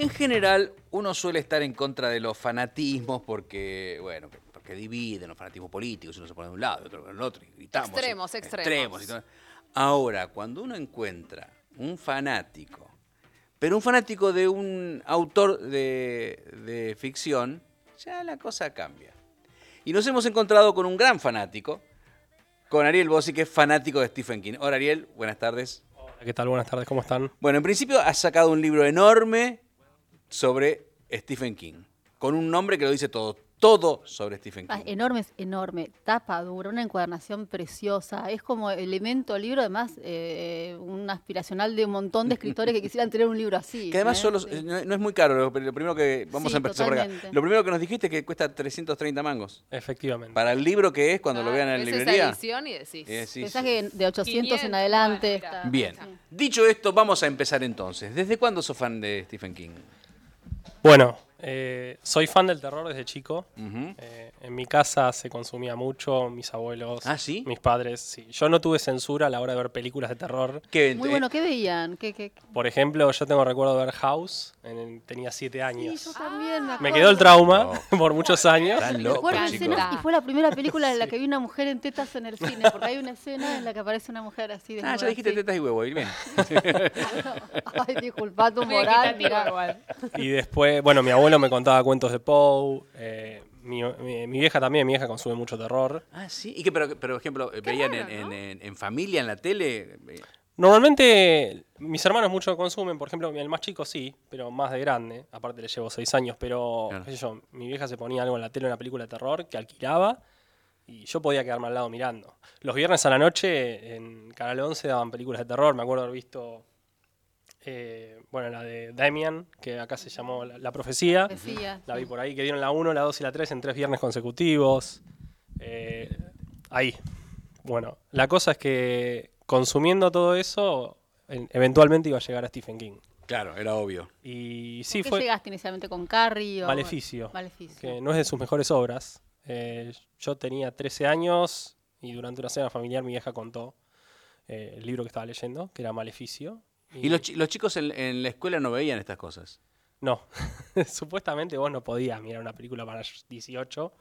En general, uno suele estar en contra de los fanatismos porque, bueno, porque dividen los fanatismos políticos, uno se pone de un lado, otro del otro, y gritamos. Extremos, y- extremos. y todo. Ahora, cuando uno encuentra un fanático, pero un fanático de un autor de, de ficción, ya la cosa cambia. Y nos hemos encontrado con un gran fanático, con Ariel Bossi, que es fanático de Stephen King. Hola Ariel, buenas tardes. Hola, ¿Qué tal? Buenas tardes, ¿cómo están? Bueno, en principio has sacado un libro enorme sobre Stephen King, con un nombre que lo dice todo, todo sobre Stephen Ah, King. enorme, es enorme, tapa dura, una encuadernación preciosa, es como elemento libro, además eh, un aspiracional de un montón de escritores que quisieran tener un libro así. Que además ¿eh? solo, Sí. eh, no, no es muy caro, lo, lo primero que vamos Sí, a empezar por acá. totalmente. Lo primero que nos dijiste es que cuesta 330 mangos. Efectivamente. Para el libro que es, cuando lo Ah, vean en la esa librería. edición y decís. eh, sí, Pensá sí. que de 800 en 500, adelante. bueno, mira. está- Bien. sí. Dicho esto, vamos a empezar entonces. ¿Desde cuándo sos fan de Stephen King? Bueno, eh, soy fan del terror desde chico. Eh, en mi casa se consumía mucho, mis abuelos, ¿Ah, sí? mis padres. Sí. Yo no tuve censura a la hora de ver películas de terror. ¿Qué- Muy eh, bueno, ¿qué veían? ¿Qué, qué? Por ejemplo, yo tengo recuerdo de ver House, en tenía siete Sí, años. yo también me quedó el trauma por muchos años. Y fue la primera película en la que vi una mujer en tetas en el cine, porque hay una escena en la que aparece una mujer así de Ah, ya dijiste tetas y huevo, y bien. Ay, disculpa tu moral. igual. Y después, bueno, mi abuelo me contaba cuentos de Poe. eh, mi, mi- mi vieja también, mi vieja consume mucho terror. Ah, sí. ¿Y que, pero, pero, por ejemplo, veían raro, en, ¿no? en- en- en familia, en la tele? Normalmente mis hermanos mucho consumen, por ejemplo, el más chico sí, pero más de grande, aparte le llevo seis años, pero Claro. qué sé yo, mi vieja se ponía algo en la tele, una película de terror que alquilaba y yo podía quedarme al lado mirando. Los viernes a la noche en Canal 11 daban películas de terror, me acuerdo haber visto, eh, bueno, la de Damian, que acá se llamó La, La Profecía, la vi por ahí, que dieron la 1, la 2 y la 3 en tres viernes consecutivos. Eh, ahí. Bueno, la cosa es que consumiendo todo eso, en- eventualmente iba a llegar a Stephen King. claro, era obvio. Y ¿Por sí, qué fue llegaste inicialmente con Carrie? O, Maleficio, Maleficio. que no es de sus mejores obras. Eh, yo tenía 13 años y durante una cena familiar mi vieja contó eh, el libro que estaba leyendo, que era Maleficio. ¿Y los, chi- los chicos en, en la escuela no veían estas cosas? No, supuestamente vos no podías mirar una película para 18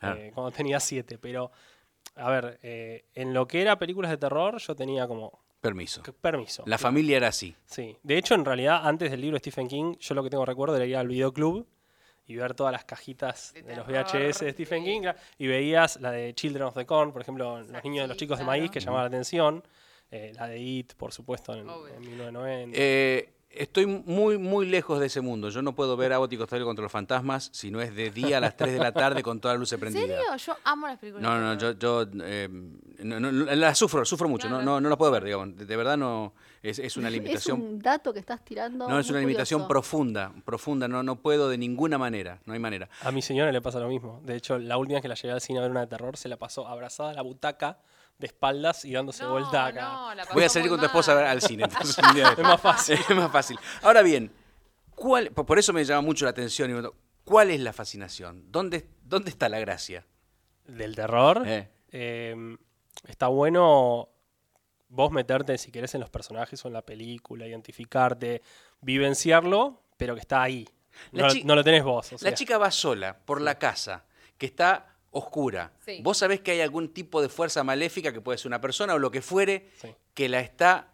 Ah. eh, cuando tenía 7, pero a ver, eh, en lo que era películas de terror yo tenía como Permiso. que- permiso. La familia era así. Sí, de hecho en realidad antes del libro de Stephen King yo lo que tengo recuerdo era ir al videoclub y ver todas las cajitas De de, los VHS de Stephen King y veías la de Children of the Corn, por ejemplo, los niños de los chicos de maíz que llamaba la atención, eh, la de It, por supuesto, en, en 1990. Eh, estoy muy, muy lejos de ese mundo. Yo no puedo ver Abbott y Costello contra los fantasmas si no es de día a las 3 de la tarde con toda la luz ¿En prendida. serio? Yo amo las películas. No, no, yo, yo eh, no, no, la sufro, sufro mucho, no, Claro. no, no la puedo ver, digamos. De, verdad no, es, es una Es limitación. un dato que estás tirando. No, es una limitación curioso. profunda, profunda, no, no puedo de ninguna manera, no hay manera. A mi señora le pasa lo mismo. De hecho, la última vez que la llevé al cine a ver una de terror, se la pasó abrazada a la butaca, de espaldas y dándose No, vuelta acá. no, la Voy a salir con tu esposa a mal. ver al cine. entonces, Es más fácil. Es más fácil. Ahora bien, ¿cuál, por eso me llama mucho la atención. ¿Cuál es la fascinación? ¿Dónde, dónde está la gracia? Del terror, Eh. eh, está bueno vos meterte, si querés, en los personajes o en la película, identificarte, vivenciarlo, pero que está ahí. No, lo tenés vos. o La chica va sola por la casa, que está oscura. Sí. Vos sabés que hay algún tipo de fuerza maléfica, que puede ser una persona o lo que fuere, Sí. que la está,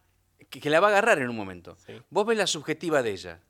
que, que la va a agarrar en un momento. Sí. Vos ves la subjetiva de ella.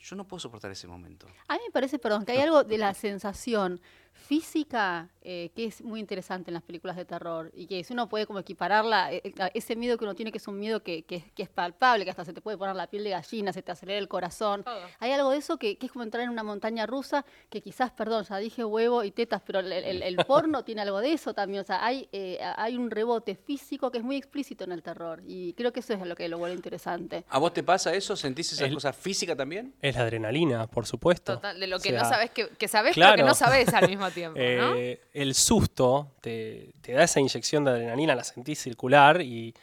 Yo no puedo soportar ese momento. A mí me parece, perdón, que hay algo de la sensación física eh, que es muy interesante en las películas de terror y que si uno puede como equipararla, eh, eh, ese miedo que uno tiene que es un miedo que, que- que es palpable, que hasta se te puede poner la piel de gallina, se te acelera el corazón. Todo. Hay algo de eso que, que es como entrar en una montaña rusa, que quizás, perdón, ya dije huevo y tetas, pero el, el- el porno tiene algo de eso también. O sea, hay, eh, hay un rebote físico que es muy explícito en el terror y creo que eso es lo que lo vuelve interesante. ¿A vos te pasa eso? ¿Sentís esa El- cosa física también? Es la adrenalina, por supuesto. Total, de lo O que sea, no sabes que, que sabes, pero claro. que no sabes al mismo tiempo, ¿no? eh, el susto te, te da esa inyección de adrenalina, la sentís circular y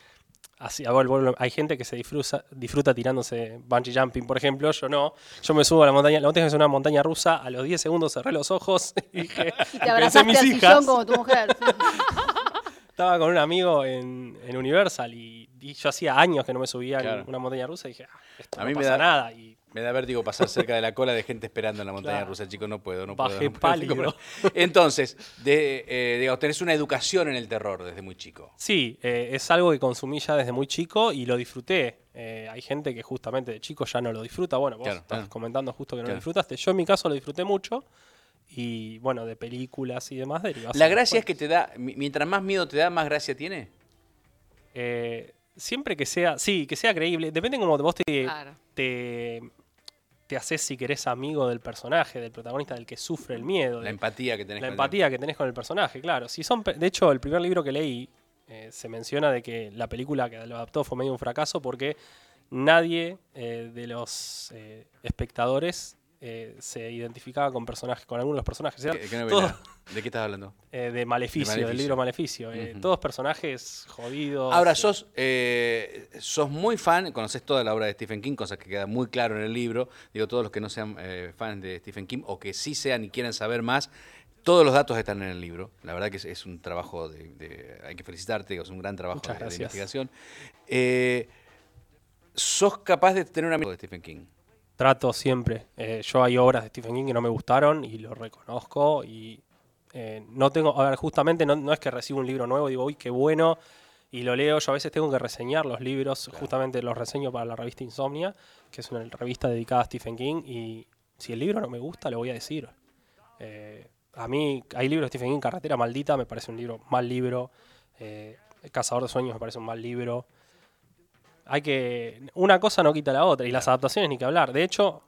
así, a ver, vuelvo- hay gente que se disfruta, disfruta tirándose bungee jumping, por ejemplo, yo no. Yo me subo a la montaña, la última vez que una montaña rusa, a los 10 segundos cerré los ojos y dije, Y te abrazaste mis al hijas. sillón como tu mujer. sí. Estaba con un amigo en, en Universal y y yo hacía años que no me subía Claro. en una montaña rusa y dije, ah, esto A no mí me pasa da- nada. Y Me da vértigo pasar cerca de la cola de gente esperando en la montaña Claro. rusa, chico, no puedo, no Bajé puedo. no puedo. pálido. Entonces, de, eh, digamos, tenés una educación en el terror desde muy chico. Sí, eh, es algo que consumí ya desde muy chico y lo disfruté. Eh, hay gente que justamente de chico ya no lo disfruta. Bueno, vos Claro, estás claro. comentando justo que no Claro. lo disfrutaste. Yo en mi caso lo disfruté mucho y bueno, de películas y demás derivas. La gracia es que te da, mi- mientras más miedo te da, más gracia tiene. Eh, siempre que sea, sí, que sea creíble. Depende como vos te, Claro. te, te haces, si querés, amigo del personaje, del protagonista, del que sufre el miedo. La de- empatía que tenés la con el- empatía que tenés con el personaje, claro. Si son, de hecho, el primer libro que leí eh, se menciona de que la película que lo adaptó fue medio un fracaso porque nadie eh, de los eh, espectadores eh, se identificaba con personajes, con algunos de los personajes. ¿Qué- qué todos, ¿De qué estás hablando? eh, de Maleficio, del Maleficio. libro Maleficio. eh. Todos personajes jodidos. Ahora, eh, sos, eh, sos muy fan, conoces toda la obra de Stephen King, cosa que queda muy claro en el libro. Digo, todos los que no sean fans de Stephen King o que sí sean y quieran saber más, todos los datos están en el libro. La verdad que es, es un trabajo de, de- Hay que felicitarte, es un gran trabajo de, de investigación. Eh, ¿Sos capaz de tener un amigo de Stephen King? Trato siempre. Eh, yo hay obras de Stephen King que no me gustaron y lo reconozco y eh, no tengo, a ver, justamente no, no es que recibo un libro nuevo y digo, uy, qué bueno, y lo leo, yo a veces tengo que reseñar los libros, justamente los reseño para la revista Insomnia, que es una revista dedicada a Stephen King, y si el libro no me gusta, lo voy a decir. Eh, a mí hay libros de Stephen King, Carretera Maldita, me parece un libro, mal libro, eh, Cazador de Sueños me parece un mal libro. Hay que. Una cosa no quita la otra. Y las adaptaciones ni que hablar. De hecho,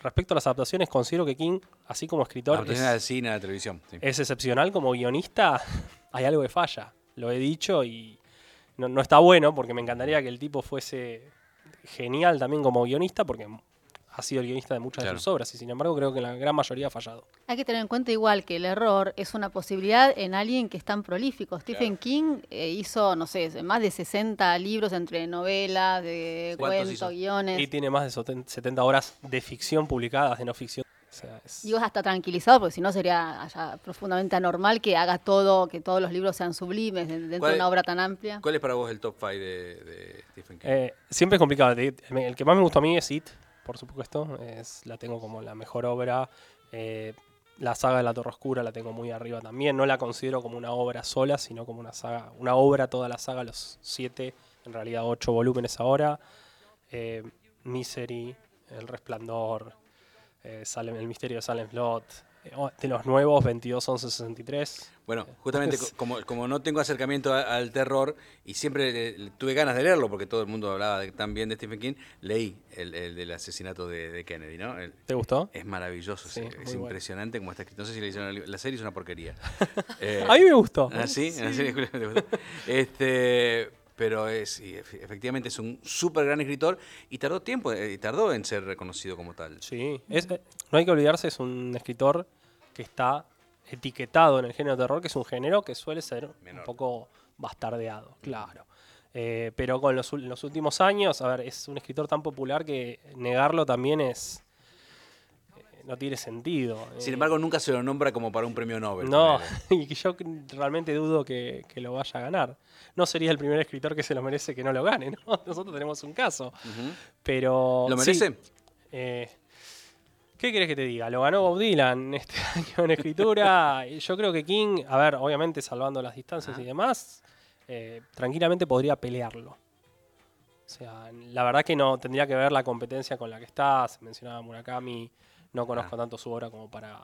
respecto a las adaptaciones, considero que King, así como escritor, es, al cine, la televisión. sí. es excepcional. Como guionista, hay algo que falla. Lo he dicho y no, no está bueno porque me encantaría que el tipo fuese genial también como guionista porque ha sido el guionista de muchas Claro. de sus obras y sin embargo creo que la gran mayoría ha fallado. Hay que tener en cuenta igual que el error es una posibilidad en alguien que es tan prolífico. Stephen King eh, hizo, no sé, más de 60 libros entre novelas, de ¿Cuántos cuentos, hizo? guiones. Y tiene más de soten- 70 horas de ficción publicadas, de no ficción. O sea, es- Y vos hasta tranquilizado, porque si no sería profundamente anormal que haga todo, que todos los libros sean sublimes de- dentro ¿Cuál de una obra tan amplia. ¿Cuál es para vos el top 5 de, de Stephen King? Eh, siempre es complicado. El que más me gustó a mí es It, por supuesto. Es, la tengo como la mejor obra. Eh, la saga de la Torre Oscura la tengo muy arriba también. No la considero como una obra sola, sino como una saga, una obra, toda la saga, los siete, en realidad ocho volúmenes ahora. Eh, Misery, El Resplandor, eh, El Misterio de Salem Slot. Eh, de los nuevos, 22, 11, 63. Bueno, justamente co- como, como no tengo acercamiento a- al terror y siempre tuve ganas de leerlo porque todo el mundo hablaba de- tan bien de Stephen King, leí el, el del asesinato de, de Kennedy, ¿no? El- ¿Te gustó? es maravilloso, Sí, es, impresionante como está escrito. No sé si le hicieron el- la serie es una porquería. Eh, A mí me gustó. ¿Ah, sí? ¿En la serie te gustó? Este, pero es, sí, efe- efectivamente es un súper gran escritor y tardó tiempo, eh, y tardó en ser reconocido como tal. Sí, es, eh, no hay que olvidarse, es un escritor que está etiquetado en el género de terror, que es un género que suele ser Menor. un poco bastardeado, claro. Eh, pero con los, últimos años, a ver, es un escritor tan popular que negarlo también es... eh, no tiene sentido. Sin Eh, embargo, nunca se lo nombra como para un premio Nobel. no, y que yo realmente dudo que, que lo vaya a ganar. No sería el primer escritor que se lo merece que no lo gane, ¿no? Nosotros tenemos un caso. Pero... ¿Lo sí, merece? eh, ¿Qué querés que te diga? Lo ganó Bob Dylan este año en escritura. Yo creo que King, a ver, obviamente salvando las distancias y demás, eh, tranquilamente podría pelearlo. O sea, la verdad que no tendría que ver la competencia con la que está. Se mencionaba Murakami. No conozco Ah. tanto su obra como para,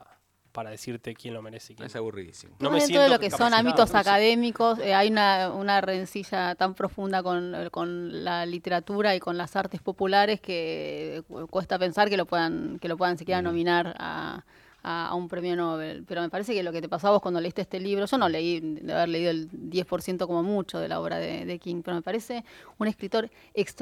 para decirte quién lo merece y quién Es aburridísimo. no me dentro de siento lo que son ámbitos académicos, eh, hay una, una rencilla tan profunda con, eh, con la literatura y con las artes populares que eh, cu- cuesta pensar que lo puedan, que lo puedan siquiera nominar a, a- a un premio Nobel. Pero me parece que lo que te pasó a vos cuando leíste este libro, yo no leí, de haber leído el 10% como mucho de la obra de, de King, pero me parece un escritor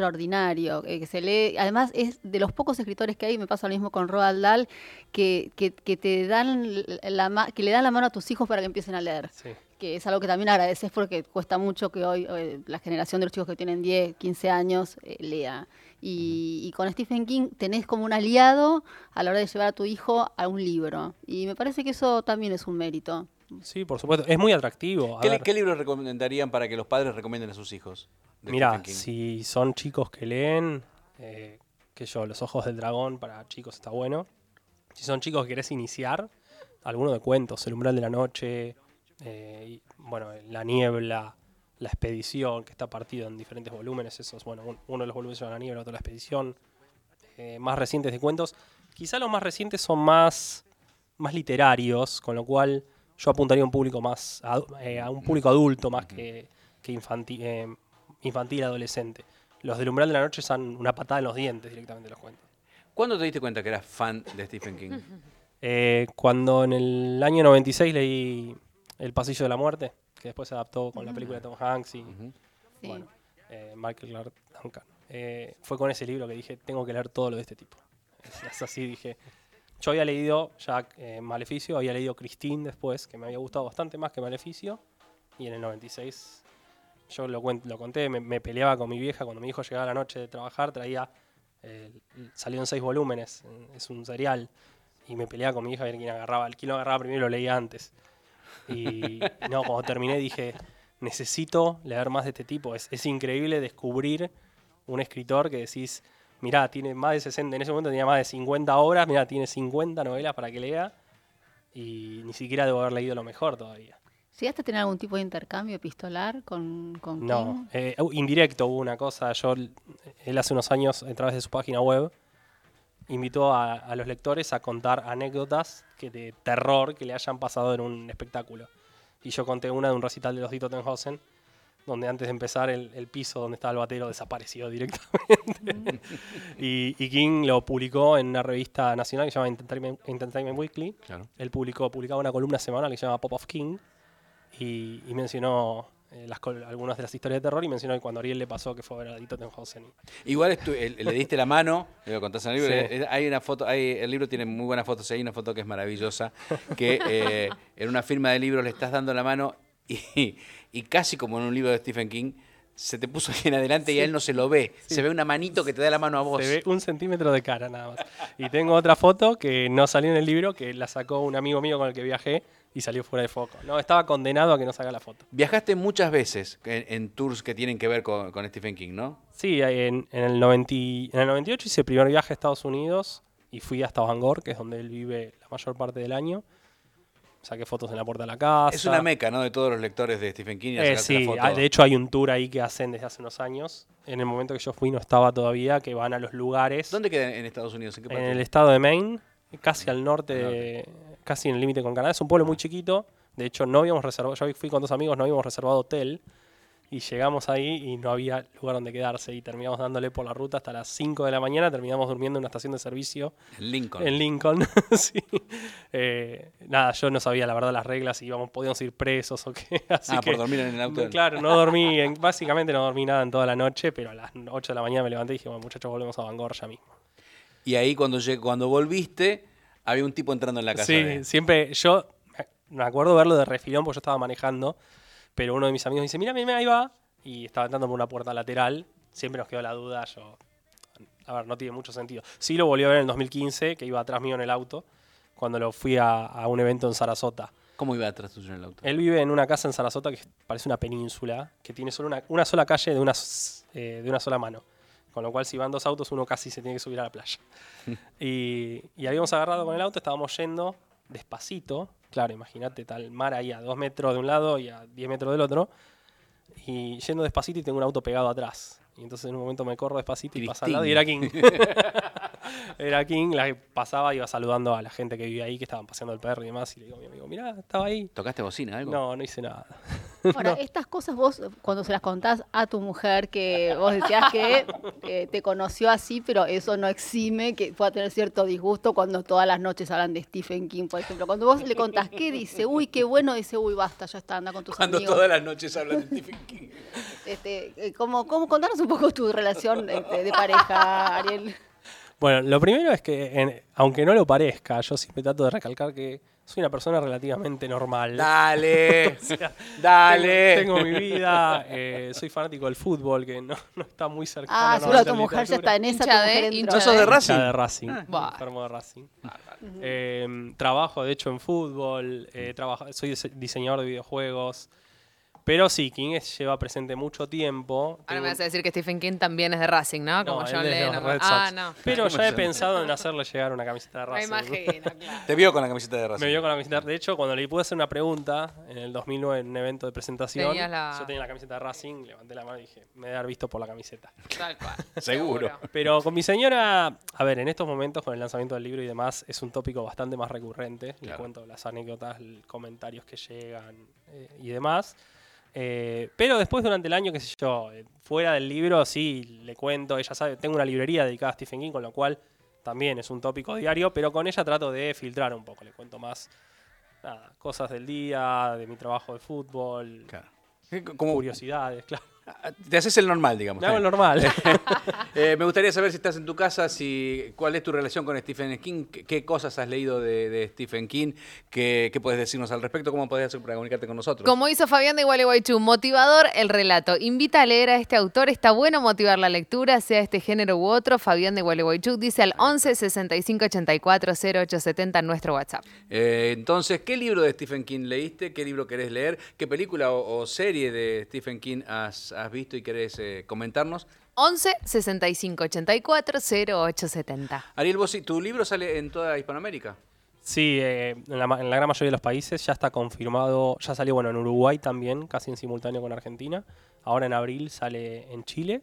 extraordinario, eh, que se lee, además es de los pocos escritores que hay, me pasa lo mismo con Roald Dahl, que, que, que te dan la, que le dan la mano a tus hijos para que empiecen a leer Sí. que es algo que también agradeces porque cuesta mucho que hoy eh, la generación de los chicos que tienen 10, 15 años eh, lea. Y, y con Stephen King tenés como un aliado a la hora de llevar a tu hijo a un libro. Y me parece que eso también es un mérito. Sí, por supuesto. Es muy atractivo. A ¿Qué, li- ver, qué libros recomendarían para que los padres recomienden a sus hijos? Mira, si son chicos que leen, eh, que yo, Los Ojos del Dragón para chicos está bueno. Si son chicos que querés iniciar, alguno de cuentos, El Umbral de la Noche, eh, y, bueno, La Niebla, La Expedición, que está partido en diferentes volúmenes, esos, bueno, un- uno de los volúmenes llama La Niebla, otro La Expedición, eh, más recientes de cuentos. Quizá los más recientes son más, más literarios, con lo cual yo apuntaría a un público más, eh, a un público adulto más que, que infanti- eh, infantil, adolescente. Los del Umbral de la Noche son una patada en los dientes directamente los cuentos. ¿Cuándo te diste cuenta que eras fan de Stephen King? Cuando en el año 96 leí El Pasillo de la Muerte, que después se adaptó con la película de Tom Hanks y Ujú. Sí. bueno, eh, Michael Clark Duncan. Eh, fue con ese libro que dije, tengo que leer todo lo de este tipo. Es, así, dije. Yo había leído ya eh, Maleficio, había leído Christine después, que me había gustado bastante más que Maleficio, y en el 96 yo lo, lo conté, me, me peleaba con mi vieja cuando mi hijo llegaba a la noche de trabajar, traía, eh, salió en seis volúmenes, es un serial, y me peleaba con mi hija a ver quién agarraba, el quién lo agarraba primero lo leía antes. Y no, cuando terminé dije, necesito leer más de este tipo, es, es increíble descubrir un escritor que decís, mirá, tiene más de 60, en ese momento tenía más de 50 obras, mirá, tiene 50 novelas para que lea, y ni siquiera debo haber leído lo mejor todavía. ¿Llegaste a tener algún tipo de intercambio epistolar con, con No, eh, uh, indirecto hubo una cosa. Yo, él hace unos años, a través de su página web, invitó a, a los lectores a contar anécdotas que de terror que le hayan pasado en un espectáculo. Y yo conté una de un recital de los Dito Tenhausen, donde antes de empezar el, el piso donde estaba el batero desapareció directamente. y, y King lo publicó en una revista nacional que se llama Entertainment, Entertainment Weekly. Claro. Él publicó, publicaba una columna semanal que se llama Pop of King y, y mencionó eh, las, algunas de las historias de terror y mencionó que cuando a Ariel le pasó que fue a ver a Dito Tenhausen. Igual estu- le diste la mano, le lo contás en el libro. Sí. eh, Hay una foto, hay, el libro tiene muy buenas fotos. Hay una foto que es maravillosa, que eh, en una firma de libros le estás dando la mano y, y casi como en un libro de Stephen King, se te puso bien adelante y a él no se lo ve. Se ve una manito que te da la mano a vos. Se ve un centímetro de cara nada más. Y tengo otra foto que no salió en el libro, que la sacó un amigo mío con el que viajé y salió fuera de foco. No, estaba condenado a que no saca la foto. Viajaste muchas veces en, en tours que tienen que ver con, con Stephen King, ¿no? Sí, en, en el 90, y- en el 98 hice el primer viaje a Estados Unidos y fui hasta Bangor, que es donde él vive la mayor parte del año. Saqué fotos en la puerta de la casa. Es una meca, ¿no? De todos los lectores de Stephen King. a Eh, sí, foto. de hecho hay un tour ahí que hacen desde hace unos años. En el momento que yo fui no estaba todavía, que van a los lugares. ¿Dónde queda en Estados Unidos? ¿En qué En parte? el estado de Maine, casi al norte, Al de- casi en el límite con Canadá. Es un pueblo muy chiquito. De hecho, no habíamos reservado, yo fui con dos amigos, no habíamos reservado hotel. Y llegamos ahí y no había lugar donde quedarse. Y terminamos dándole por la ruta hasta las 5 de la mañana. Terminamos durmiendo en una estación de servicio En Lincoln. en Lincoln. sí. Eh, nada, yo no sabía la verdad las reglas, si íbamos, podíamos ir presos o qué. Así ah, que, por dormir en el auto. Claro, no dormí, en- básicamente no dormí nada en toda la noche, pero a las 8 de la mañana me levanté y dije, bueno, muchachos, volvemos a Bangor ya mismo. Y ahí cuando, cuando volviste, había un tipo entrando en la casa. Sí, de- siempre yo me- acuerdo verlo de refilón porque yo estaba manejando, pero uno de mis amigos dice, mira, mira, ahí va, y estaba entrando por una puerta lateral, siempre nos quedó la duda, yo, a ver, no tiene mucho sentido. Sí lo volví a ver en el 2015, que iba atrás mío en el auto, cuando lo fui a, a un evento en Sarasota. ¿Cómo iba atrás tuyo en el auto? Él vive en una casa en Sarasota que parece una península, que tiene solo una, una sola calle de una, eh, de una sola mano. Con lo cual, si van dos autos, uno casi se tiene que subir a la playa. y, y habíamos agarrado con el auto, estábamos yendo despacito. Claro, imagínate, tal mar ahí a dos metros de un lado y a 10 metros del otro. Y yendo despacito y tengo un auto pegado atrás. Y entonces en un momento me corro despacito y pasa al lado y era King. era King, la que pasaba iba saludando a la gente que vivía ahí, que estaban paseando el perro y demás. Y le digo a mi amigo, mirá, estaba ahí. ¿Tocaste bocina algo? No, no hice nada. Ahora, estas cosas vos, cuando se las contás a tu mujer, que vos decías que eh, te conoció así, pero eso no exime que pueda tener cierto disgusto cuando todas las noches hablan de Stephen King, por ejemplo. Cuando vos le contás qué dice, uy, qué bueno, dice, uy, basta, ya está, anda con tus Cuando amigos. todas las noches hablan de Stephen King. Este, eh, ¿cómo, cómo, contanos un poco tu relación este, de pareja, Ariel. Bueno, lo primero es que, en- aunque no lo parezca, yo siempre trato de recalcar que soy una persona relativamente normal. Dale. O sea, Dale. Tengo, tengo mi vida, eh, soy fanático del fútbol, que no, no está muy cercano. Ah, a seguro la tu mujer ya está en esa. Hincha de- hincha ¿No sos de Racing? Hincha de Racing, Buah. enfermo de Racing. Eh, trabajo, de hecho, en fútbol, eh, trabajo- soy dise- diseñador de videojuegos. Pero sí, King es- lleva presente mucho tiempo. Ahora Tengo- me vas a decir que Stephen King también es de Racing, ¿no? Como No, John Lennon. Ah, no. Pero ya he pensado en hacerle llegar una camiseta de Me Racing. imagino, claro. Te vio con la camiseta de Racing. Me vio con la camiseta. De hecho, cuando le pude hacer una pregunta en el 2009 en un evento de presentación, la- yo tenía la camiseta de Racing, levanté la mano y dije, me debe haber visto por la camiseta. Tal cual. Seguro. Pero con mi señora, a ver, en estos momentos con el lanzamiento del libro y demás, es un tópico bastante más recurrente. Le Claro. cuento las anécdotas, comentarios que llegan eh, y demás. Eh, pero después durante el año, qué sé yo, eh, fuera del libro, sí, le cuento, ella sabe, tengo una librería dedicada a Stephen King, con lo cual también es un tópico diario, pero con ella trato de filtrar un poco, le cuento más nada, cosas del día, de mi trabajo de fútbol, Claro. Como, curiosidades, claro. Te haces el normal, digamos. Hago el normal. Eh, me gustaría saber si estás en tu casa, si cuál es tu relación con Stephen King, qué, qué cosas has leído de, de Stephen King, qué, qué puedes decirnos al respecto, cómo podés hacer para comunicarte con nosotros. Como hizo Fabián de Gualeguaychú, motivador el relato. Invita a leer a este autor. Está bueno motivar la lectura, sea este género u otro. Fabián de Gualeguaychú dice al 11 65 84 0870 en nuestro WhatsApp. Eh, entonces, ¿qué libro de Stephen King leíste? ¿Qué libro querés leer? ¿Qué película o, o serie de Stephen King has, has visto y querés eh, comentarnos? 11 65 84 0870. Ariel Bossi, ¿tu libro sale en toda Hispanoamérica? Sí, eh, en, la, ma- en la gran mayoría de los países ya está confirmado, ya salió bueno en Uruguay también, casi en simultáneo con Argentina. Ahora en abril sale en Chile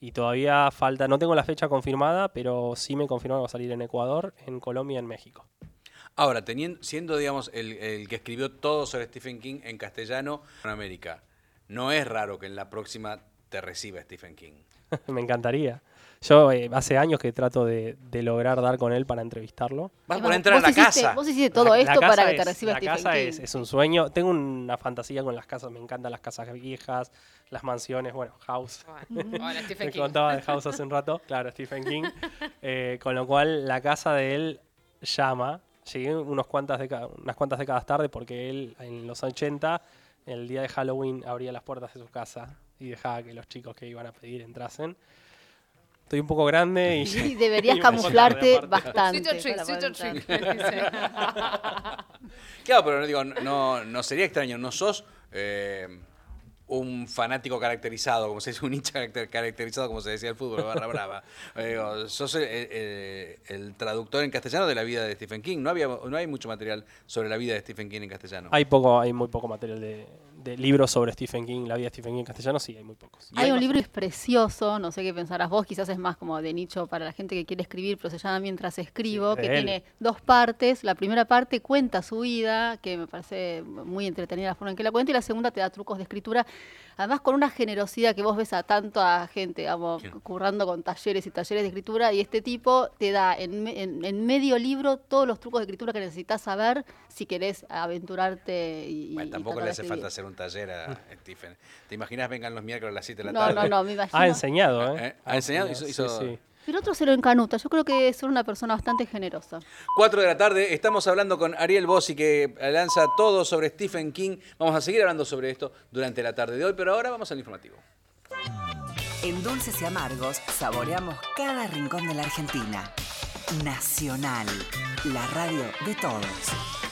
y todavía falta, no tengo la fecha confirmada, pero sí me confirmaron que va a salir en Ecuador, en Colombia y en México. Ahora, teniendo, siendo, digamos, el, el que escribió todo sobre Stephen King en castellano en América, no es raro que en la próxima te reciba Stephen King. me encantaría. Yo eh, hace años que trato de, de lograr dar con él para entrevistarlo. Vas por entrar a vos la hiciste- casa. Vos hiciste todo La- la esto casa para que te reciba La Stephen casa King. es, es un sueño. Tengo una fantasía con las casas, me encantan las casas viejas, las mansiones, bueno, House. Hola, Stephen Me King. contaba de House hace un rato, claro, Stephen King. Eh, con lo cual, la casa de él llama. Llegué unos cuantas décadas, unas cuantas décadas tarde porque él, en los 80, el día de Halloween, abría las puertas de su casa y dejaba que los chicos que iban a pedir entrasen. Estoy un poco grande y. Sí, deberías y camuflarte bastante. Trick, trick, entrar. dice. Claro, pero no digo, no, no sería extraño, no sos eh, un fanático caracterizado, como se dice, un hincha caracter- caracterizado, como se decía el fútbol, barra brava. Eh, digo, sos el, el- el traductor en castellano de la vida de Stephen King. No había, no hay mucho material sobre la vida de Stephen King en castellano. Hay poco, hay muy poco material de, de libros sobre Stephen King, la vida de Stephen King en castellano, sí, hay muy pocos. Hay hay un más- libro que es precioso, no sé qué pensarás vos, quizás es más como de nicho para la gente que quiere escribir, pero se llama Mientras escribo, Sí, que él. tiene dos partes. La primera parte cuenta su vida, que me parece muy entretenida la forma en que la cuenta, y la segunda te da trucos de escritura, además con una generosidad que vos ves a tanto a gente, digamos, Sí. currando con talleres y talleres de escritura, y este tipo te da en, me- en- en medio libro todos los trucos de escritura que necesitas saber si querés aventurarte y, Bueno, tampoco le hace escribir. falta hacer un taller a Stephen. ¿Te imaginas vengan los miércoles a las 7 de la No, tarde? no, no, me imagino. Ha enseñado, ¿eh? ¿Eh? ¿Ha enseñado? Hizo- Sí, hizo- sí. Pero otro se lo encanuta. Yo creo que es una persona bastante generosa. 4 de la tarde, estamos hablando con Ariel Bossi que lanza todo sobre Stephen King. Vamos a seguir hablando sobre esto durante la tarde de hoy, pero ahora vamos al informativo. En Dulces y Amargos saboreamos cada rincón de la Argentina. Nacional, la radio de todos.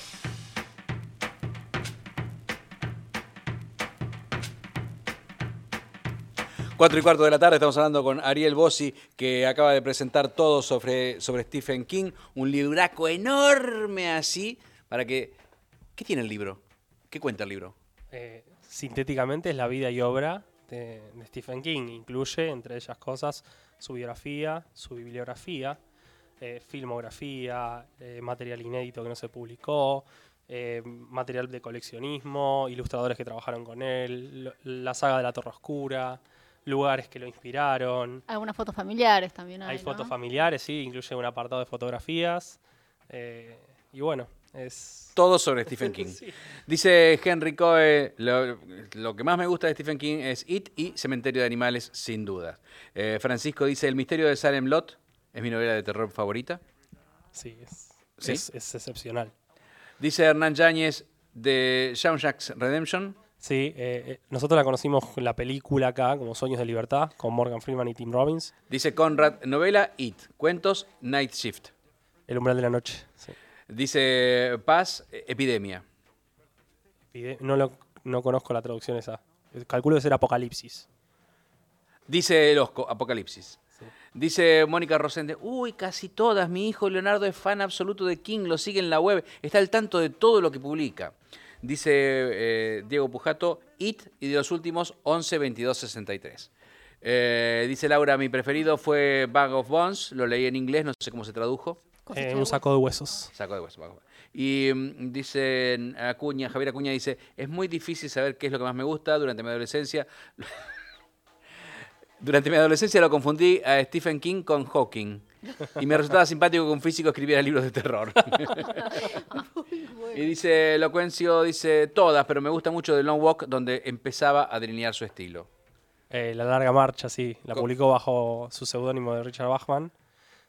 4 y cuarto de la tarde estamos hablando con Ariel Bossi, que acaba de presentar todo sobre, sobre Stephen King, un libraco enorme así, para que... ¿Qué tiene el libro? ¿Qué cuenta el libro? Eh, sintéticamente es la vida y obra de, de Stephen King. Incluye, entre ellas cosas, su biografía, su bibliografía, eh, filmografía, eh, material inédito que no se publicó, eh, material de coleccionismo, ilustradores que trabajaron con él, lo- la saga de la Torre Oscura, lugares que lo inspiraron. Algunas fotos familiares también hay, Hay ¿no? fotos familiares, sí, incluye un apartado de fotografías. eh, y bueno, es... Todo sobre Stephen King. Sí. Dice Henry Coe, lo, lo que más me gusta de Stephen King es It y Cementerio de Animales, sin duda. Eh, Francisco dice, El misterio de Salem Lot es mi novela de terror favorita. Sí, es, ¿Sí? es- es excepcional. Dice Hernán Yáñez de Shawshanks Redemption. Sí, eh, eh, nosotros la conocimos en la película acá, como Sueños de Libertad, con Morgan Freeman y Tim Robbins. Dice Conrad, novela It, cuentos Night Shift. El umbral de la noche. sí. Dice Paz, eh, epidemia. Pide- No, lo, no conozco la traducción esa. Calculo que ser apocalipsis. Dice el Osco, Apocalipsis. Dice Mónica Rosende, uy, casi todas. Mi hijo Leonardo es fan absoluto de King, lo sigue en la web, está al tanto de todo lo que publica. Dice eh, Diego Pujato, It y de los últimos 11, 22, 63. Eh, dice Laura, mi preferido fue Bag of Bones, lo leí en inglés, no sé cómo se tradujo. Eh, un saco de huesos. Saco de hueso. Bag of Bones. Y mm, dice Acuña, Javier Acuña dice, es muy difícil saber qué es lo que más me gusta durante mi adolescencia. Durante mi adolescencia lo confundí a Stephen King con Hawking. Y me resultaba simpático que un físico escribiera libros de terror. y dice Locuencio, dice todas, pero me gusta mucho The Long Walk, donde empezaba a delinear su estilo. Eh, la larga marcha, sí. La publicó bajo su seudónimo de Richard Bachman.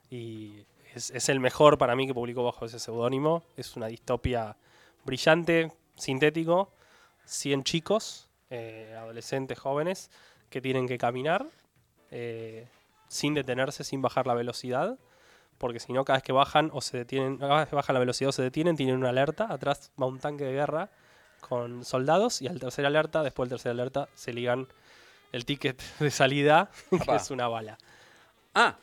Y es, es el mejor para mí que publicó bajo ese seudónimo. Es una distopia brillante, sintético. 100 chicos, eh, adolescentes, jóvenes, que tienen que caminar eh, sin detenerse, sin bajar la velocidad. Porque si no, cada vez que bajan o se detienen, cada vez que bajan la velocidad o se detienen, tienen una alerta. Atrás va un tanque de guerra con soldados. Y al tercer alerta, después del tercer alerta, se ligan el ticket de salida, que es una bala. Ah,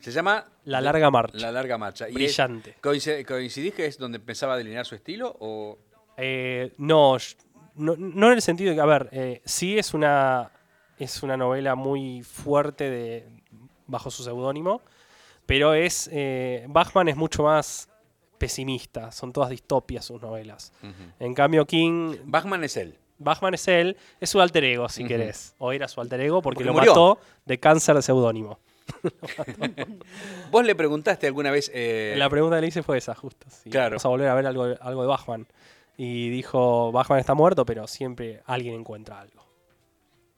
se llama La larga marcha. La larga marcha. ¿Y es- Brillante. ¿Coincidís que es donde empezaba a delinear su estilo? O... Eh, no, no en el sentido de que, a ver, eh, sí es una, es una novela muy fuerte de, bajo su seudónimo, pero es eh, Bachman es mucho más pesimista, son todas distopias sus novelas. En cambio, King, Bachman es él. Bachman es él, es su alter ego, si Ujú. querés, o era su alter ego porque, Porque lo murió. mató de cáncer de seudónimo. ¿Vos le preguntaste alguna vez... eh, La pregunta que le hice fue esa, justo. Claro. Vamos a volver a ver algo, algo de Bachman. Y dijo, Bachman está muerto, pero siempre alguien encuentra algo.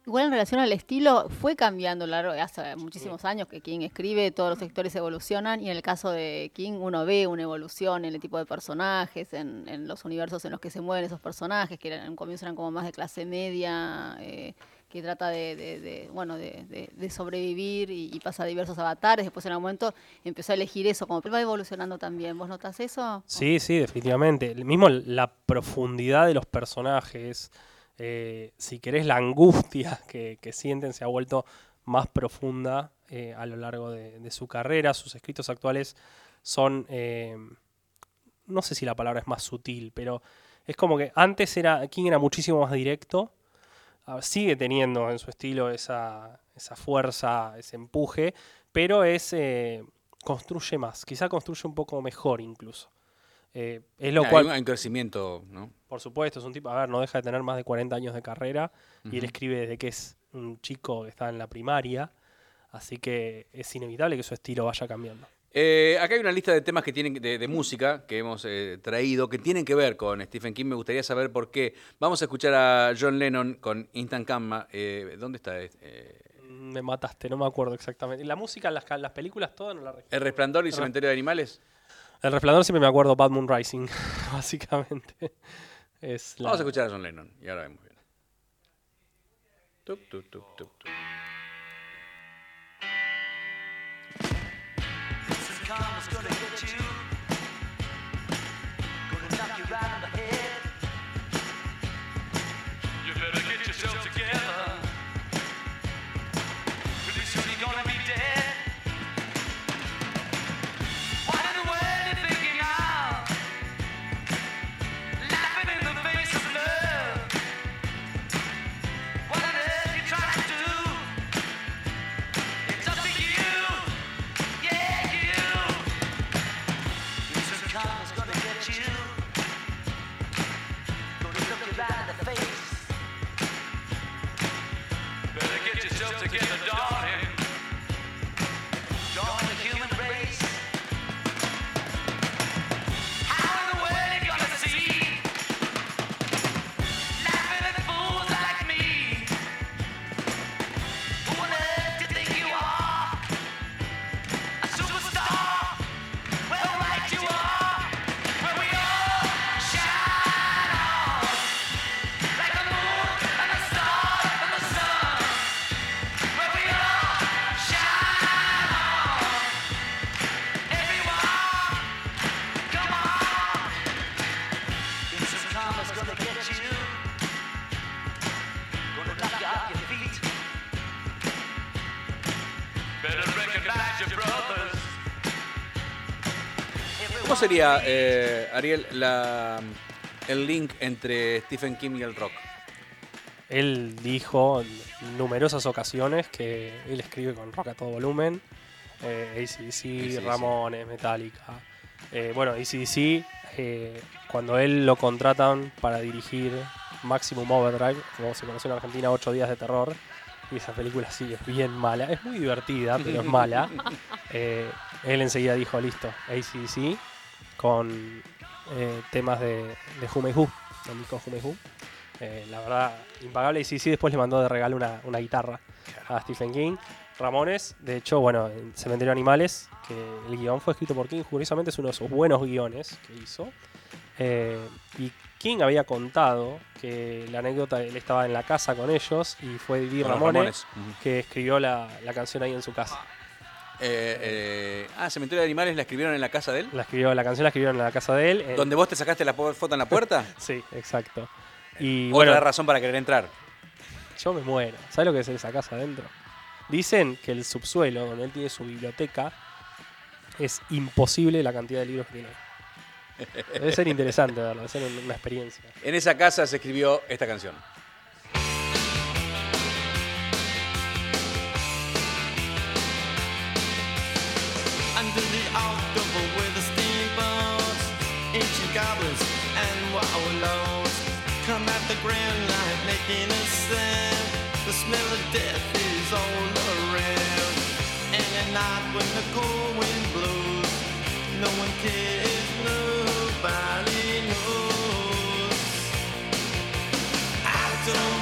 Igual en relación al estilo, fue cambiando largo hace muchísimos años que King escribe, todos los sectores evolucionan y en el caso de King uno ve una evolución en el tipo de personajes, en, en los universos en los que se mueven esos personajes, que eran, en un comienzo eran como más de clase media, eh, que trata de, de- de, bueno, de, sobrevivir y, y pasa a diversos avatares, después en algún momento empezó a elegir eso, como va evolucionando también. ¿Vos notas eso? Sí, sí, definitivamente. Mismo la profundidad de los personajes, eh, si querés, la angustia que, sienten se ha vuelto más profunda eh, a lo largo de, su carrera. Sus escritos actuales son, eh, no sé si la palabra es más sutil, pero es como que antes era, King era muchísimo más directo. Ah, Sigue teniendo en su estilo esa, esa fuerza, ese empuje, pero es construye más, quizá construye un poco mejor incluso. Eh, es lo cual, un, hay un crecimiento, ¿no? por supuesto, es un tipo, a ver, no deja de tener más de 40 años de carrera y él escribe desde que es un chico que está en la primaria, así que es inevitable que su estilo vaya cambiando. Eh, acá hay una lista de temas que tienen de, de música que hemos eh, traído que tienen que ver con Stephen King. Me gustaría saber por qué. Vamos a escuchar a John Lennon con Instant Karma. Eh, ¿Dónde está? Eh, Me mataste, no me acuerdo exactamente. La música, las, las películas, todas no la recuerdo. ¿El Resplandor y Cementerio de Animales? El resplandor siempre me acuerdo Bad Moon Rising, básicamente. Es la- Vamos a escuchar a John Lennon y ahora vemos bien. Tuc, tuc, tuc, tuc, tuc. Sería, eh, Ariel, la, el link entre Stephen King y el rock? Él dijo en numerosas ocasiones que él escribe con rock a todo volumen. Eh, ACDC, AC/DC. Ramones, Metallica. Eh, bueno, ACDC, eh, cuando él lo contratan para dirigir Maximum Overdrive, como se conoció en Argentina, 8 días de terror. Y esa película sí es bien mala. Es muy divertida, pero es mala. Eh, él enseguida dijo, listo, ACDC con eh, temas de, de Who, del disco Who. Eh, la verdad, impagable. Y sí, sí, después le mandó de regalo una, una guitarra a Stephen King. Ramones, de hecho, bueno, en Cementerio Animales, que el guion fue escrito por King, curiosamente es uno de sus buenos guiones que hizo. Eh, y King había contado que la anécdota, él estaba en la casa con ellos y fue Didi Ramones, que escribió la, la canción ahí en su casa. Eh, eh, ah, Cementerio de Animales la escribieron en la casa de él. La, escribió, la canción la escribieron en la casa de él. en- ¿Donde vos te sacaste la foto en la puerta? Sí, exacto. Y Otra bueno, razón para querer entrar. Yo me muero. ¿Sabes lo que es esa casa adentro? Dicen que el subsuelo, donde él tiene su biblioteca, es imposible la cantidad de libros que tiene. Debe ser interesante verlo, debe ser una experiencia. En esa casa se escribió esta canción. Smell death is all around. And at night when the cold wind blows, no one cares, nobody knows. I don't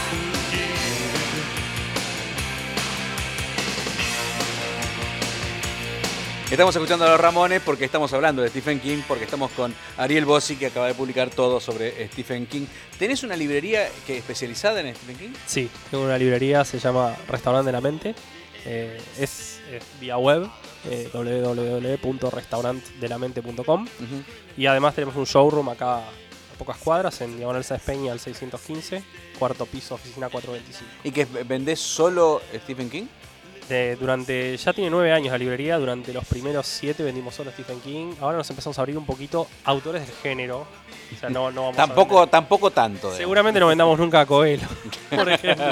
Estamos escuchando a los Ramones porque estamos hablando de Stephen King, porque estamos con Ariel Bossi que acaba de publicar todo sobre Stephen King. ¿Tenés una librería que especializada en Stephen King? Sí, tengo una librería, se llama Restaurante de la Mente. Eh, es, es vía web, eh, www.restaurantdelamente.com. Y además tenemos un showroom acá a pocas cuadras, en Diagonal Sáenz Peña al 615, cuarto piso, oficina 425. ¿Y que vendés solo Stephen King? Durante, ya tiene nueve años la librería, durante los primeros siete vendimos solo Stephen King. Ahora nos empezamos a abrir un poquito autores del género. O sea, no, no vamos a Tampoco, vender- tampoco tanto. Seguramente no vendamos nunca a Coelho, por ejemplo.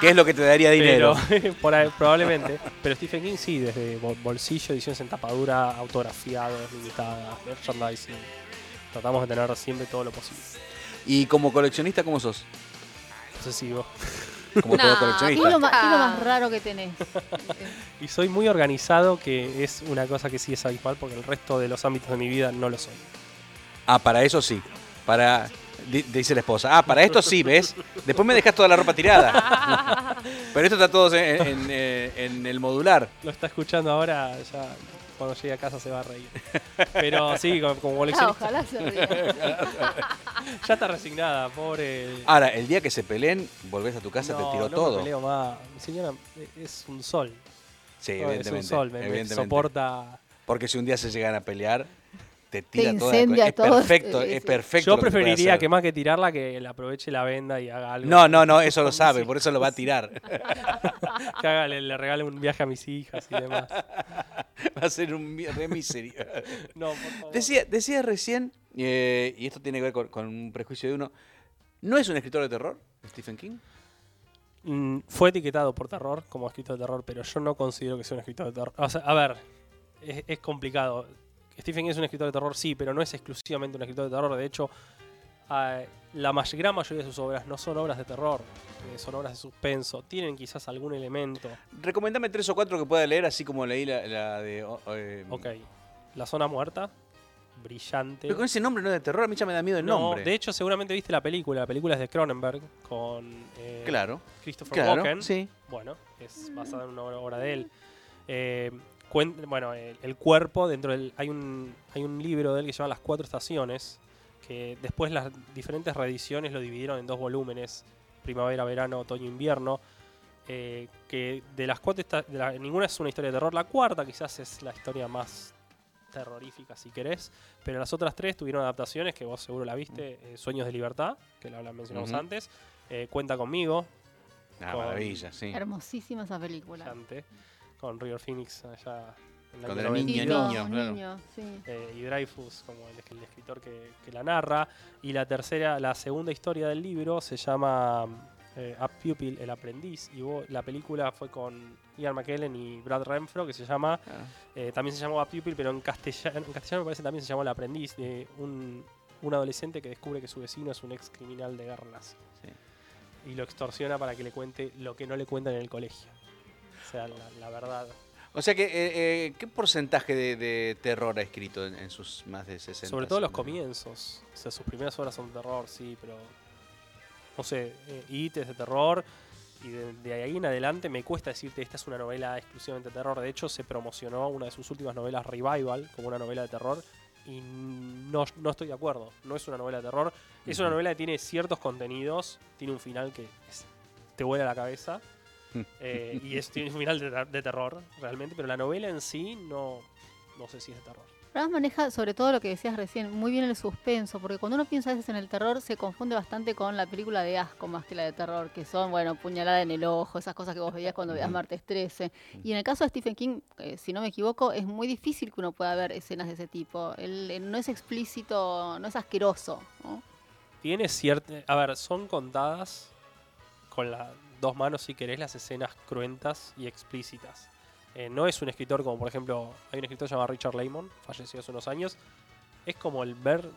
¿Qué es lo que te daría dinero? Pero, por ahí, probablemente. Pero Stephen King sí, desde bol- bolsillo, ediciones en tapadura, autografiados, limitadas, merchandising. Tratamos de tener siempre todo lo posible. Y como coleccionista, ¿cómo sos? Posesivo. Como ¿Qué es, lo más, qué es lo Ah. más raro que tenés? Y soy muy organizado, que es una cosa que sí es habitual, porque el resto de los ámbitos de mi vida no lo soy. Ah, para eso sí. Para. di- Dice la esposa. Ah, para esto sí, ¿ves? Después me dejas toda la ropa tirada. Pero esto está todo en, en, eh, en el modular. Lo está escuchando ahora, ya cuando llegue a casa se va a reír. Pero sí, como, como Ah, coleccionista, ojalá se ría. ya está resignada, pobre. Ahora, el día que se peleen, volvés a tu casa, no, te tiró no todo. Me peleo más. Mi señora es un sol. Sí, No, es un evidentemente. sol, me- me, evidentemente. soporta. Porque si un día se llegan a pelear, te tira Te toda la incendia todo, Es perfecto, eh, es perfecto. Yo que preferiría que más que tirarla, que le aproveche la venda y haga algo. No, no, no, eso lo sabe, por eso lo va a tirar. Que haga, le, le regale un viaje a mis hijas y demás. va a ser un re miserio. No, por favor. Decía, decía recién, eh, y esto tiene que ver con, con un prejuicio de uno, ¿no es un escritor de terror, Stephen King? Mm, fue etiquetado por terror como escritor de terror, pero yo no considero que sea un escritor de terror. O sea, a ver, es, es complicado. Stephen King es un escritor de terror, sí, pero no es exclusivamente un escritor de terror. De hecho, la may- gran mayoría de sus obras no son obras de terror, eh, son obras de suspenso. Tienen quizás algún elemento. Recomendame tres o cuatro que pueda leer, así como leí la, la de... oh, eh, Ok, La Zona Muerta, brillante. Pero con ese nombre no es de terror, a mí ya me da miedo el No, nombre. de hecho, seguramente viste la película. La película es de Cronenberg con eh, claro, Christopher claro, Walken. sí. Bueno, es basada en una obra, obra de él. Eh, cuen- bueno, el, el cuerpo, dentro del. Hay un, hay un libro de él que se llama Las Cuatro Estaciones, que después las diferentes reediciones lo dividieron en dos volúmenes: primavera, verano, otoño, invierno. eh, que de las cuatro, esta- de la- ninguna es una historia de terror. La cuarta quizás es la historia más terrorífica, si querés. Pero las otras tres tuvieron adaptaciones que vos seguro la viste: eh, Sueños de Libertad, que la mencionamos antes. eh, Cuenta conmigo, Ah, Con- maravilla, sí. Hermosísima esa película. Con River Phoenix allá en el Con año el niño, 92, niño, un claro. niño, sí. eh, y Dreyfus como el, el escritor que, que la narra. Y la tercera, la segunda historia del libro se llama eh, A Pupil, el aprendiz. Y la película fue con Ian McKellen y Brad Renfro, que se llama, Ah. eh, también se llamó A Pupil, pero en castellano, en castellano me parece también se llamó El aprendiz, de un, un adolescente que descubre que su vecino es un ex criminal de guerra nazi. Sí. Y lo extorsiona para que le cuente lo que no le cuentan en el colegio. O sea, la, la verdad. O sea que, eh, eh, ¿qué porcentaje de, de terror ha escrito en, en sus más de 60? Sobre todo los 70? comienzos. O sea, sus primeras obras son terror, sí, pero. No sé, eh, It es de terror. Y de, de ahí en adelante me cuesta decirte esta es una novela exclusivamente de terror. De hecho, se promocionó una de sus últimas novelas, Revival, como una novela de terror. Y no, no estoy de acuerdo. No es una novela de terror. Es una novela que tiene ciertos contenidos. Tiene un final que es- te vuela la cabeza. eh, y es, tiene un final de, ter- de terror, realmente. Pero la novela en sí no, no sé si es de terror. Además maneja sobre todo lo que decías recién, muy bien el suspenso, porque cuando uno piensa a veces en el terror se confunde bastante con la película de asco más que la de terror, que son, bueno, puñalada en el ojo, esas cosas que vos veías cuando veías. Martes 13. Y en el caso de Stephen King, eh, si no me equivoco, es muy difícil que uno pueda ver escenas de ese tipo. Él, él no es explícito, no es asqueroso. ¿no? Tiene cierta. A ver, son contadas con las dos manos, si querés, las escenas cruentas y explícitas. Eh, no es un escritor como, por ejemplo, hay un escritor llamado Richard Lehman, falleció hace unos años. Es como el ver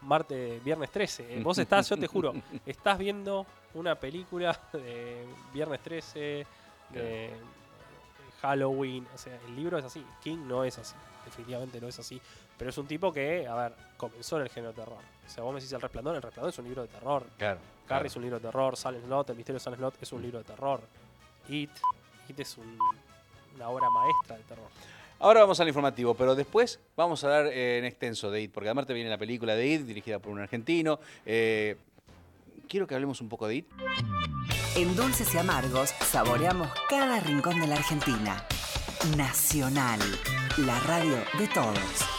Marte, Viernes 13. Eh, Vos estás, yo te juro, estás viendo una película de Viernes 13, de Halloween. O sea, el libro es así. King no es así. Definitivamente no es así. Pero es un tipo que, a ver, comenzó en el género de terror. O sea, vos me decís El Resplandor, El Resplandor es un libro de terror. Claro. Carrie claro. es un libro de terror, Silent Slot, El misterio de Silent Slot es un libro de terror. It, It es un- una obra maestra de terror. Ahora vamos al informativo, pero después vamos a hablar eh, en extenso de IT, porque además te viene la película de IT, dirigida por un argentino. Eh, quiero que hablemos un poco de IT. En Dulces y Amargos saboreamos cada rincón de la Argentina. Nacional, la radio de todos.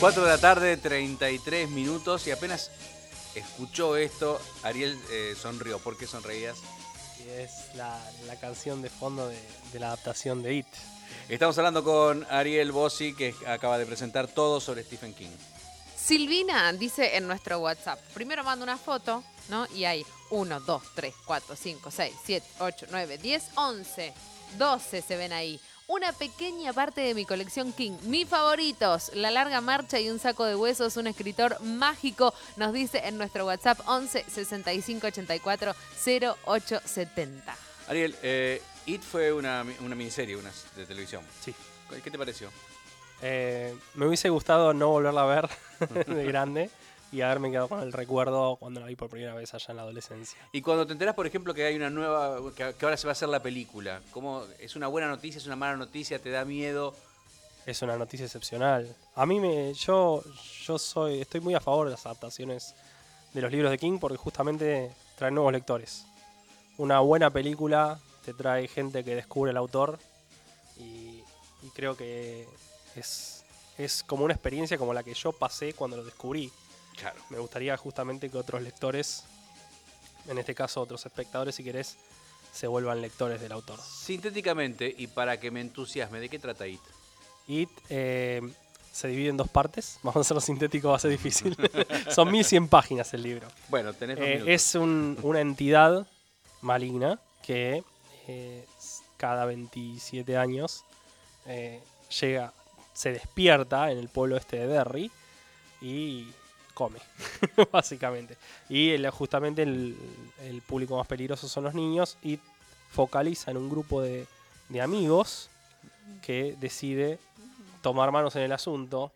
Cuatro de la tarde, 33 minutos, y apenas escuchó esto, Ariel eh, sonrió. ¿Por qué sonreías? Y es la, la canción de fondo de, de la adaptación de It. Estamos hablando con Ariel Bossi, que acaba de presentar todo sobre Stephen King. Silvina dice en nuestro WhatsApp, primero manda una foto, ¿no? Y hay 1, 2, 3, 4, 5, 6, 7, 8, 9, 10, 11, 12 se ven ahí. Una pequeña parte de mi colección King. Mis favoritos, La Larga Marcha y Un Saco de Huesos, un escritor mágico, nos dice en nuestro WhatsApp 11 65 84 0870. Ariel, eh, It fue una, una miniserie una de televisión. Sí. ¿Qué te pareció? Eh, me hubiese gustado no volverla a ver de grande, y haberme quedado con el recuerdo cuando la vi por primera vez allá en la adolescencia. Y cuando te enterás, por ejemplo, que hay una nueva, que, que ahora se va a hacer la película, ¿cómo, ¿es una buena noticia, es una mala noticia, te da miedo? Es una noticia excepcional. A mí me, yo, yo soy, estoy muy a favor de las adaptaciones de los libros de King porque justamente traen nuevos lectores. Una buena película te trae gente que descubre el autor y, y creo que es, es como una experiencia como la que yo pasé cuando lo descubrí. Claro. Me gustaría justamente que otros lectores, en este caso otros espectadores si querés, se vuelvan lectores del autor. Sintéticamente, y para que me entusiasme, ¿de qué trata IT? It eh, se divide en dos partes. Vamos a hacerlo sintético, va a ser difícil. Son 1100 páginas el libro. Bueno, tenés dos Eh, es un- una entidad maligna que eh, cada 27 años eh, llega, se despierta en el pueblo este de Derry y come, básicamente. Y el- justamente el, el público más peligroso son los niños y focaliza en un grupo de, de amigos que decide tomar manos en el asunto,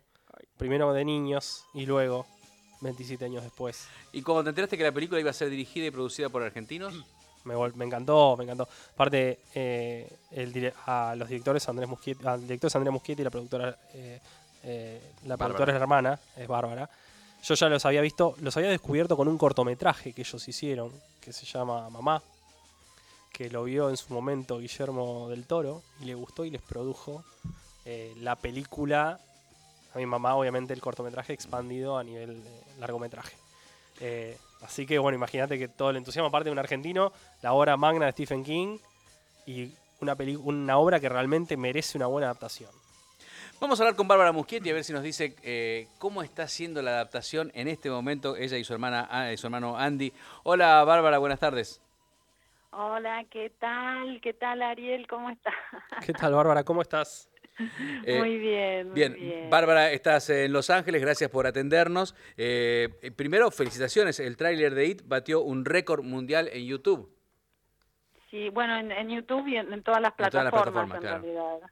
primero de niños y luego 27 años después. ¿Y cuando te enteraste que la película iba a ser dirigida y producida por argentinos? Me, me encantó, me encantó. Aparte, eh, el dire- a los directores Andrés Muschietti, al director es Andrés Muschietti y la productora, eh, eh, la Bárbara. productora es la hermana, es Bárbara. Yo ya los había visto, los había descubierto con un cortometraje que ellos hicieron, que se llama Mamá, que lo vio en su momento Guillermo del Toro y le gustó y les produjo eh, la película, a mi mamá obviamente el cortometraje expandido a nivel largometraje. Eh, así que bueno, imagínate que todo el entusiasmo aparte de un argentino, la obra magna de Stephen King y una, una obra que realmente merece una buena adaptación. Vamos a hablar con Bárbara Muschietti a ver si nos dice eh, cómo está siendo la adaptación en este momento, ella y su hermana, ah, y su hermano Andy. Hola Bárbara, buenas tardes. Hola, ¿qué tal? ¿Qué tal, Ariel? ¿Cómo estás? ¿Qué tal, Bárbara? ¿Cómo estás? Eh, muy bien, muy Bien, bien. Bárbara, estás en Los Ángeles, gracias por atendernos. Eh, primero, felicitaciones, el tráiler de IT batió un récord mundial en YouTube. Sí, bueno, en, en YouTube y en, en todas las En todas las plataformas, plataformas, en realidad.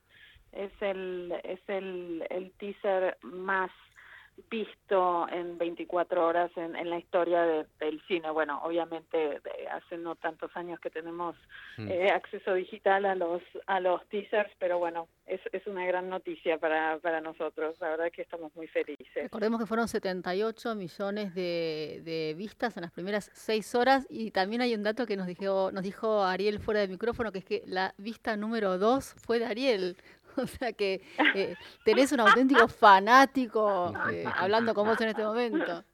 Es el es el, el teaser más visto en 24 horas en, en la historia de- del cine. Bueno, obviamente de- hace no tantos años que tenemos Mm. eh, acceso digital a los a los teasers, pero bueno, es, es una gran noticia para, para nosotros. La verdad que estamos muy felices. Recordemos que fueron 78 millones de, de vistas en las primeras seis horas y también hay un dato que nos dijo, nos dijo Ariel fuera del micrófono, que es que la vista número dos fue de Ariel. O sea que eh, tenés un auténtico fanático eh, hablando con vos en este momento.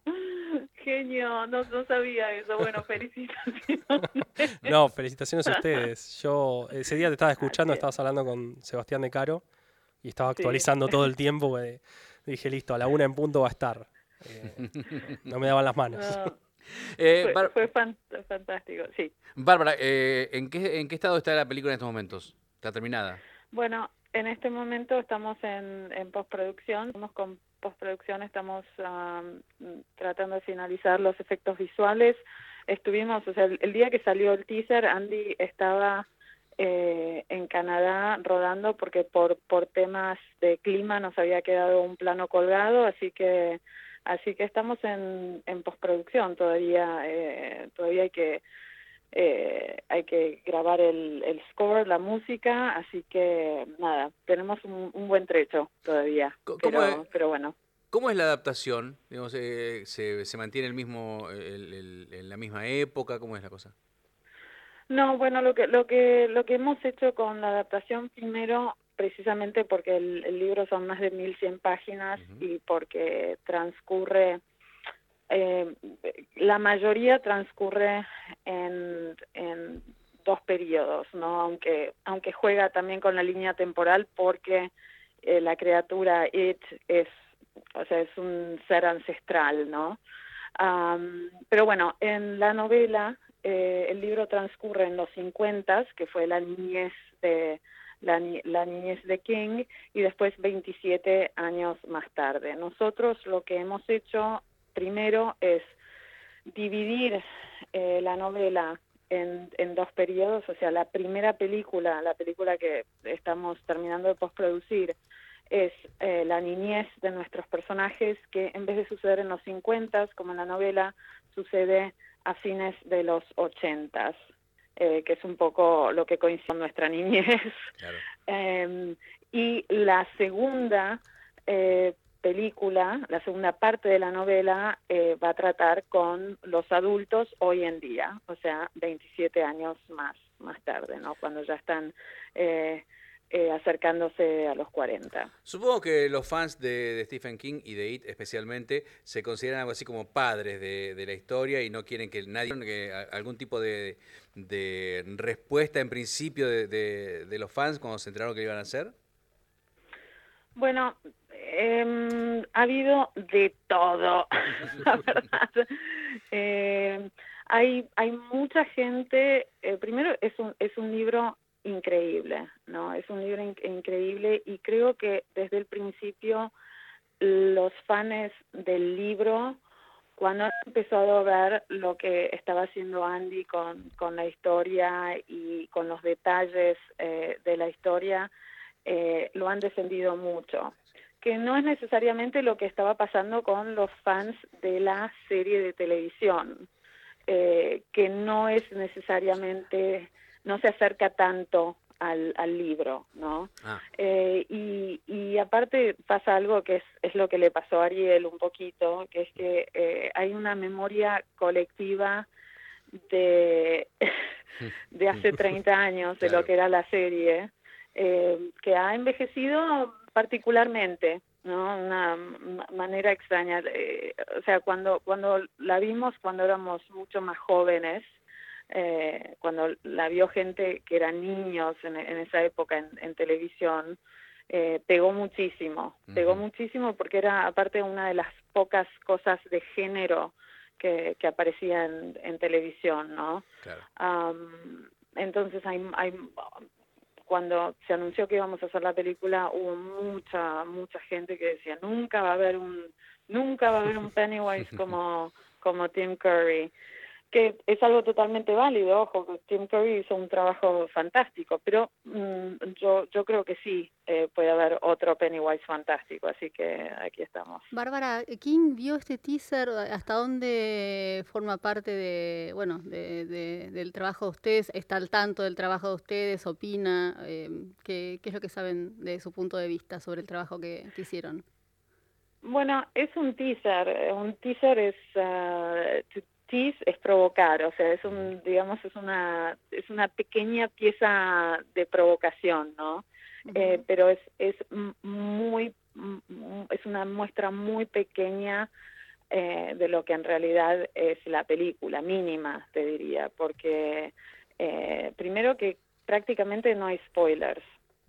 Genio, no, no sabía eso. Bueno, felicitaciones. No, felicitaciones a ustedes. Yo ese día te estaba escuchando, estabas hablando con Sebastián de Caro y estaba Sí. actualizando todo el tiempo. dije, listo, a la una en punto va a estar. Eh, no me daban las manos. No, Eh, fue Bár- fue fan- fantástico, sí. Bárbara, eh, ¿en, qué, ¿en qué estado está la película en estos momentos? ¿Está terminada? Bueno, en este momento estamos en, en postproducción. Estamos con postproducción, estamos am, tratando de finalizar los efectos visuales. Estuvimos, o sea, el, el día que salió el teaser, Andy estaba eh, en Canadá rodando porque por, por temas de clima nos había quedado un plano colgado, así que así que estamos en, en postproducción todavía eh, todavía hay que eh, hay que grabar el, el score, la música, así que nada, tenemos un, un buen trecho todavía, Co- ¿cómo pero, es? pero bueno. ¿Cómo es la adaptación? Digamos, eh, se, se mantiene el mismo, el- el- en la misma época? ¿Cómo es la cosa? No, bueno, lo que lo que lo que hemos hecho con la adaptación primero, precisamente porque el, el libro son más de 1100 páginas y porque transcurre eh, la mayoría transcurre en, dos periodos, ¿no? Aunque aunque juega también con la línea temporal porque eh, la criatura It es o sea, es un ser ancestral, ¿no? Pero bueno, en la novela eh, el libro transcurre en los 50, que fue la niñez de la, la niñez de King, y después 27 años más tarde. Nosotros lo que hemos hecho primero es dividir eh, la novela en, en dos periodos, o sea, la primera película, la película que estamos terminando de postproducir, es eh, la niñez de nuestros personajes que en vez de suceder en los 50, como en la novela, sucede a fines de los 80, eh, que es un poco lo que coincide con nuestra niñez. Claro. Eh, y la segunda eh, película, la segunda parte de la novela, eh, va a tratar con los adultos hoy en día, o sea, 27 años más, más tarde, ¿no? Cuando ya están eh, eh, acercándose a los 40. Supongo que los fans de, de Stephen King y de It especialmente se consideran algo así como padres de, de la historia y no quieren que nadie, que algún tipo de, de respuesta en principio de, de- de los fans cuando se enteraron que iban a hacer. Bueno, em, ha habido de todo, la verdad. Eh, hay, hay mucha gente, eh, primero es un, es un libro increíble, ¿no? Es un libro in- increíble y creo que desde el principio los fans del libro, cuando han empezado a ver lo que estaba haciendo Andy con, con la historia y con los detalles eh, de la historia, eh, lo han defendido mucho. Que no es necesariamente lo que estaba pasando con los fans de la serie de televisión, eh, que no es necesariamente, no se acerca tanto al, al libro, ¿no? Ah, Eh, y, y aparte pasa algo que es, es lo que le pasó a Ariel un poquito, que es que eh, hay una memoria colectiva de, de hace 30 años, de Claro. lo que era la serie, eh, que ha envejecido particularmente, ¿no? Una ma- manera extraña. eh, o sea, cuando, cuando la vimos, cuando éramos mucho más jóvenes, eh, cuando la vio gente que eran niños en, en esa época en, en televisión, eh, pegó muchísimo, pegó muchísimo porque era aparte una de las pocas cosas de género que, que aparecía en, en televisión, ¿no? claro. Am, entonces hay, hay cuando se anunció que íbamos a hacer la película hubo mucha mucha gente que decía nunca va a haber un nunca va a haber un Pennywise como como Tim Curry que es algo totalmente válido ojo Tim Curry hizo un trabajo fantástico pero mm, yo yo creo que sí eh, puede haber otro Pennywise fantástico así que aquí estamos Bárbara, ¿quién vio este teaser? ¿Hasta dónde forma parte de, bueno, de, de- del trabajo de ustedes? ¿Está al tanto del trabajo de ustedes? ¿Opina? Eh, ¿qué, qué es lo que saben de su punto de vista sobre el trabajo que, que hicieron? Bueno, es un teaser. eh, Un teaser es ah, es provocar, o sea, es un, digamos, es una, es una pequeña pieza de provocación, ¿no? Eh, pero es, es muy, m- m- es una muestra muy pequeña eh, de lo que en realidad es la película, mínima, te diría, porque eh, primero que prácticamente no hay spoilers,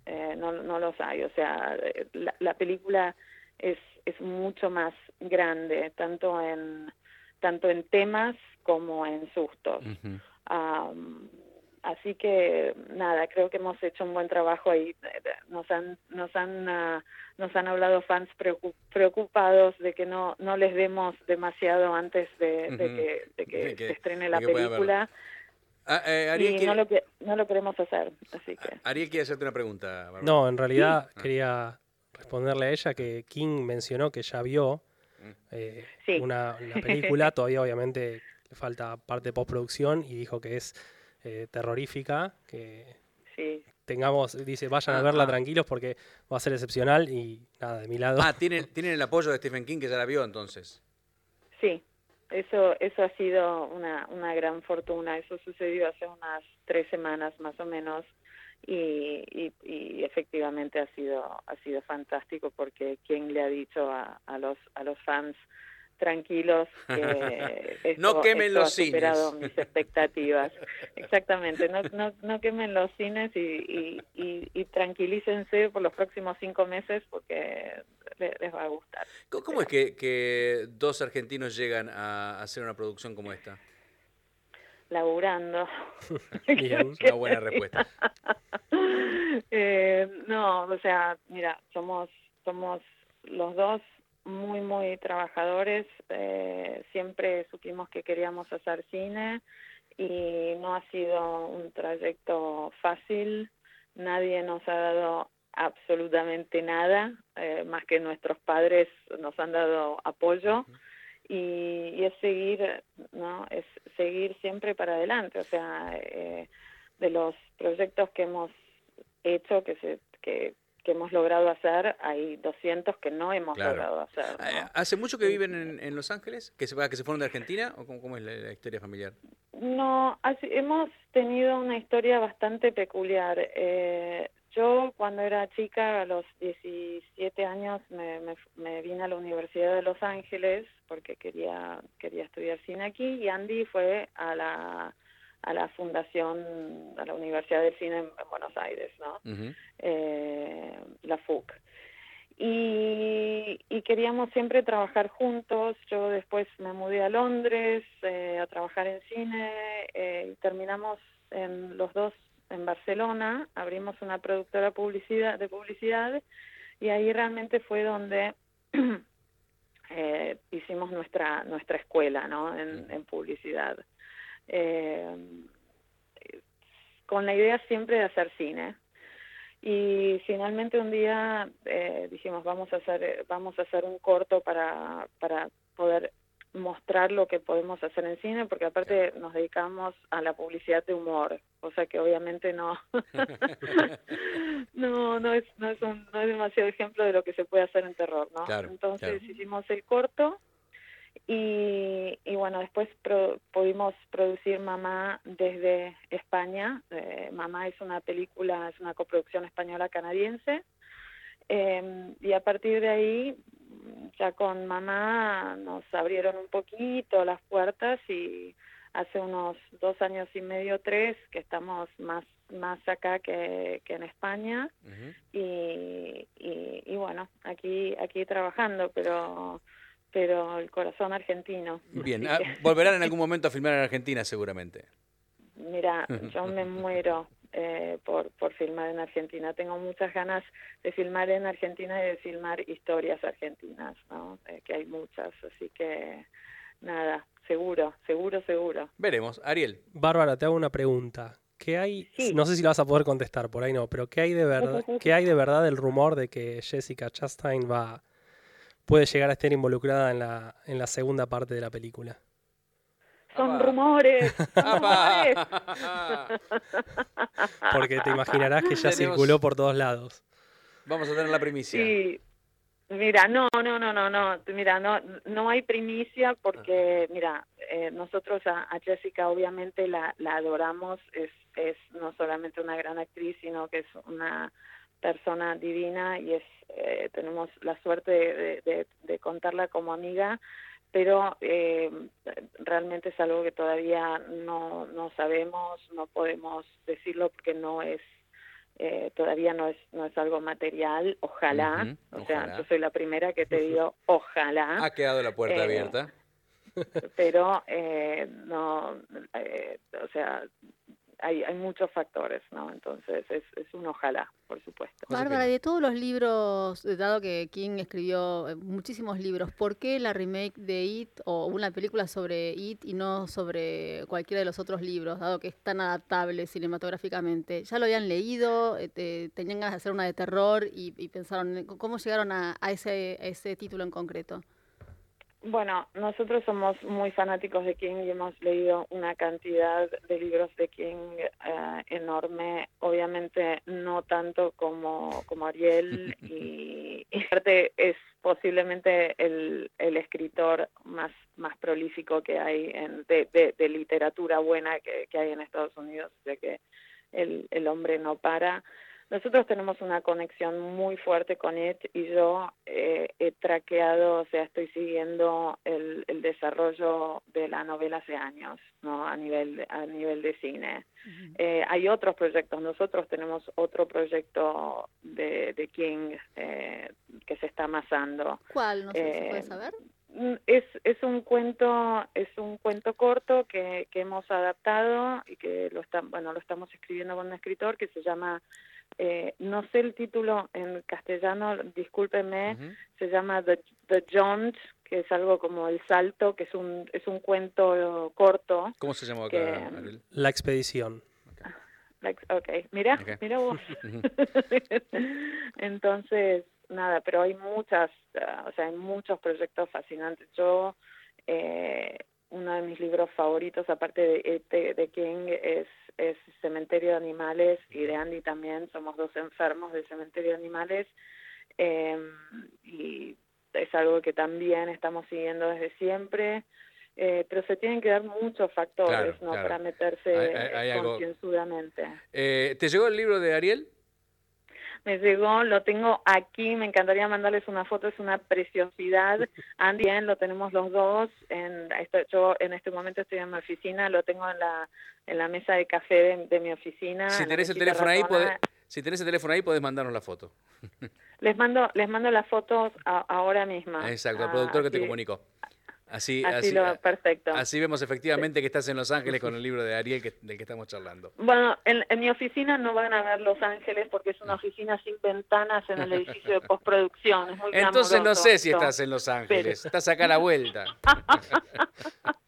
eh, no, no los hay, o sea, eh, la, la película es, es mucho más grande, tanto en, tanto en temas como en sustos. Am, así que nada, creo que hemos hecho un buen trabajo ahí. Nos han nos han ah, nos han hablado fans preocu- preocupados de que no no les demos demasiado antes de, que, de que De que- se estrene la película Ah, eh, Ariel, y quiere, no lo que no lo queremos hacer, así que Ariel quiere hacerte una pregunta. No, en realidad Ah. quería responderle a ella que King mencionó que ya vio. Eh, Sí. una, la película, todavía obviamente le falta parte de postproducción y dijo que es eh, terrorífica, que sí. tengamos, dice, vayan a Ah, verla ah. tranquilos porque va a ser excepcional y nada, de mi lado. Ah, tienen, tienen el apoyo de Stephen King que ya la vio entonces. Sí, eso, eso ha sido una, una gran fortuna. Eso sucedió hace unas tres semanas más o menos y, y, y efectivamente ha sido, ha sido fantástico porque quien le ha dicho a, a los, a los fans tranquilos que esto, No quemen esto los ha superado cines. mis expectativas. Exactamente, no, no, no quemen los cines y, y, y, tranquilícense por los próximos cinco meses porque le- les va a gustar. ¿Cómo, cómo es que, que dos argentinos llegan a hacer una producción como esta? Laburando. Bien. Una buena respuesta. Eh, no, o sea, mira, somos somos los dos muy muy trabajadores. eh, siempre supimos que queríamos hacer cine y no ha sido un trayecto fácil. Nadie nos ha dado absolutamente nada, eh, más que nuestros padres nos han dado apoyo y, y es seguir, ¿no? Es seguir siempre para adelante, o sea, eh, de los proyectos que hemos hecho, que se que, que hemos logrado hacer, hay 200 que no hemos Claro. logrado hacer. ¿no? Eh, ¿Hace mucho que viven en, en Los Ángeles? ¿Que se, que se fueron de Argentina? ¿O cómo, cómo es la, la historia familiar? No, así- hemos tenido una historia bastante peculiar. Eh, yo cuando era chica, a los 17 años, me, me, me vine a la Universidad de Los Ángeles porque quería, quería estudiar cine aquí y Andy fue a la, a la fundación, a la Universidad del Cine en, en Buenos Aires, ¿no? Eh, la FUC. Y, y queríamos siempre trabajar juntos. Yo después me mudé a Londres eh, a trabajar en cine eh, y terminamos en los dos en Barcelona. Abrimos una productora publicidad, de publicidad y ahí realmente fue donde eh, hicimos nuestra nuestra escuela, ¿no? En, en publicidad. Eh, con la idea siempre de hacer cine y finalmente un día eh, dijimos vamos a hacer vamos a hacer un corto para para poder mostrar lo que podemos hacer en cine porque aparte nos dedicamos a la publicidad de humor o sea que obviamente no no no es no es un, no es demasiado ejemplo de lo que se puede hacer en terror no Claro, entonces claro. hicimos el corto y, y bueno, después pro- pudimos producir Mamá desde España. Eh, Mamá es una película, es una coproducción española-canadiense. Eh, y a partir de ahí, ya con Mamá nos abrieron un poquito las puertas y hace unos dos años y medio, tres, que estamos más más acá que, que en España y, y, y bueno, aquí aquí trabajando, pero pero el corazón argentino. Bien, ah, volverán en algún momento a filmar en Argentina seguramente. mira, yo me muero eh, por, por filmar en Argentina. Tengo muchas ganas de filmar en Argentina y de filmar historias argentinas, ¿no? Eh, que hay muchas, así que nada, seguro, seguro, seguro. Veremos. Ariel, Bárbara, te hago una pregunta. ¿Qué hay? Sí. No sé si la vas a poder contestar, por ahí no, pero ¿qué hay de verdad, qué hay de verdad del rumor de que Jessica Chastain va puede llegar a estar involucrada en la, en la segunda parte de la película? Son Apa. rumores, rumores. Porque te imaginarás que ya Tenemos- circuló por todos lados. vamos a tener la primicia. Sí, mira, no, no, no, no, no, mira, no, no hay primicia porque, mira, eh, nosotros a, a Jessica obviamente la, la adoramos, es, es no solamente una gran actriz, sino que es una persona divina y es eh, tenemos la suerte de, de- de- de contarla como amiga, pero eh, realmente es algo que todavía no, no sabemos, no podemos decirlo porque no es eh, todavía no es no es algo material, ojalá, o sea, yo soy la primera que te digo ojalá, Ha quedado la puerta Eh, abierta. pero eh, no, eh, o sea, hay, hay muchos factores, ¿no? Entonces es, es un ojalá, por supuesto. Bárbara, y de todos los libros, eh, dado que King escribió eh, muchísimos libros, ¿por qué la remake de It o una película sobre It y no sobre cualquiera de los otros libros, dado que es tan adaptable cinematográficamente? ¿Ya lo habían leído? eh, te- ¿Tenían ganas de hacer una de terror y, y pensaron, en- ¿cómo llegaron a, a ese, a ese título en concreto? Bueno, nosotros somos muy fanáticos de King y hemos leído una cantidad de libros de King eh, enorme, obviamente no tanto como, como Ariel y, y aparte es posiblemente el, el escritor más, más prolífico que hay en, de, de- de literatura buena que, que hay en Estados Unidos, de que el, el hombre no para. Nosotros tenemos una conexión muy fuerte con It y yo eh, he traqueado, o sea, estoy siguiendo el, el desarrollo de la novela hace años, ¿no? A nivel, a nivel de cine. Eh, hay otros proyectos, nosotros tenemos otro proyecto de, de King eh, que se está amasando. ¿Cuál? No sé, ¿se puede Eh, saber? Mm, Es, es un cuento es un cuento corto que, que hemos adaptado y que lo está, bueno lo estamos escribiendo con un escritor que se llama eh, no sé el título en castellano discúlpenme Ujú. se llama The, The Jaunt que es algo como el salto que es un es un cuento corto ¿Cómo se llamó acá, que-? La expedición. Like, ok, mira, mira vos. Entonces, nada, pero hay muchas, ah, o sea, hay muchos proyectos fascinantes. Yo, eh, uno de mis libros favoritos, aparte de, este- de King, es, es Cementerio de Animales y de Andy también. Somos dos enfermos de Cementerio de Animales. eh, y es algo que también estamos siguiendo desde siempre. Eh, pero se tienen que dar muchos factores Claro, ¿no? claro. para meterse Hay- hay- hay algo- concienzudamente. Eh, ¿Te llegó el libro de Ariel? Me llegó, lo tengo aquí, me encantaría mandarles una foto, es una preciosidad. Andy, bien, lo tenemos los dos. En, yo en este momento estoy en mi oficina, lo tengo en la, en la mesa de café de, de mi oficina. Si tenés el teléfono ahí, podés, si tenés el teléfono ahí, podés mandarnos la foto. Les mando, les mando las fotos a- ahora mismo. Exacto, al Ah, productor que te comunicó. Así, Así, así, lo, perfecto. así vemos efectivamente que estás en Los Ángeles con el libro de Ariel que- del que estamos charlando. Bueno, en, en mi oficina no van a ver Los Ángeles porque es una oficina sin ventanas en el edificio de postproducción. Es muy Entonces no sé si estás en Los Ángeles, estás acá a la vuelta.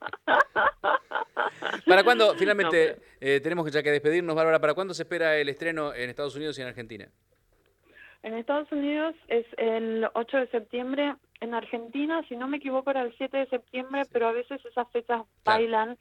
¿Para cuándo, finalmente, eh, tenemos que ya que despedirnos, Bárbara, ¿para cuándo se espera el estreno en Estados Unidos y en Argentina? En Estados Unidos es el 8 de septiembre. En Argentina, si no me equivoco, era el 7 de septiembre, pero a veces esas fechas bailan.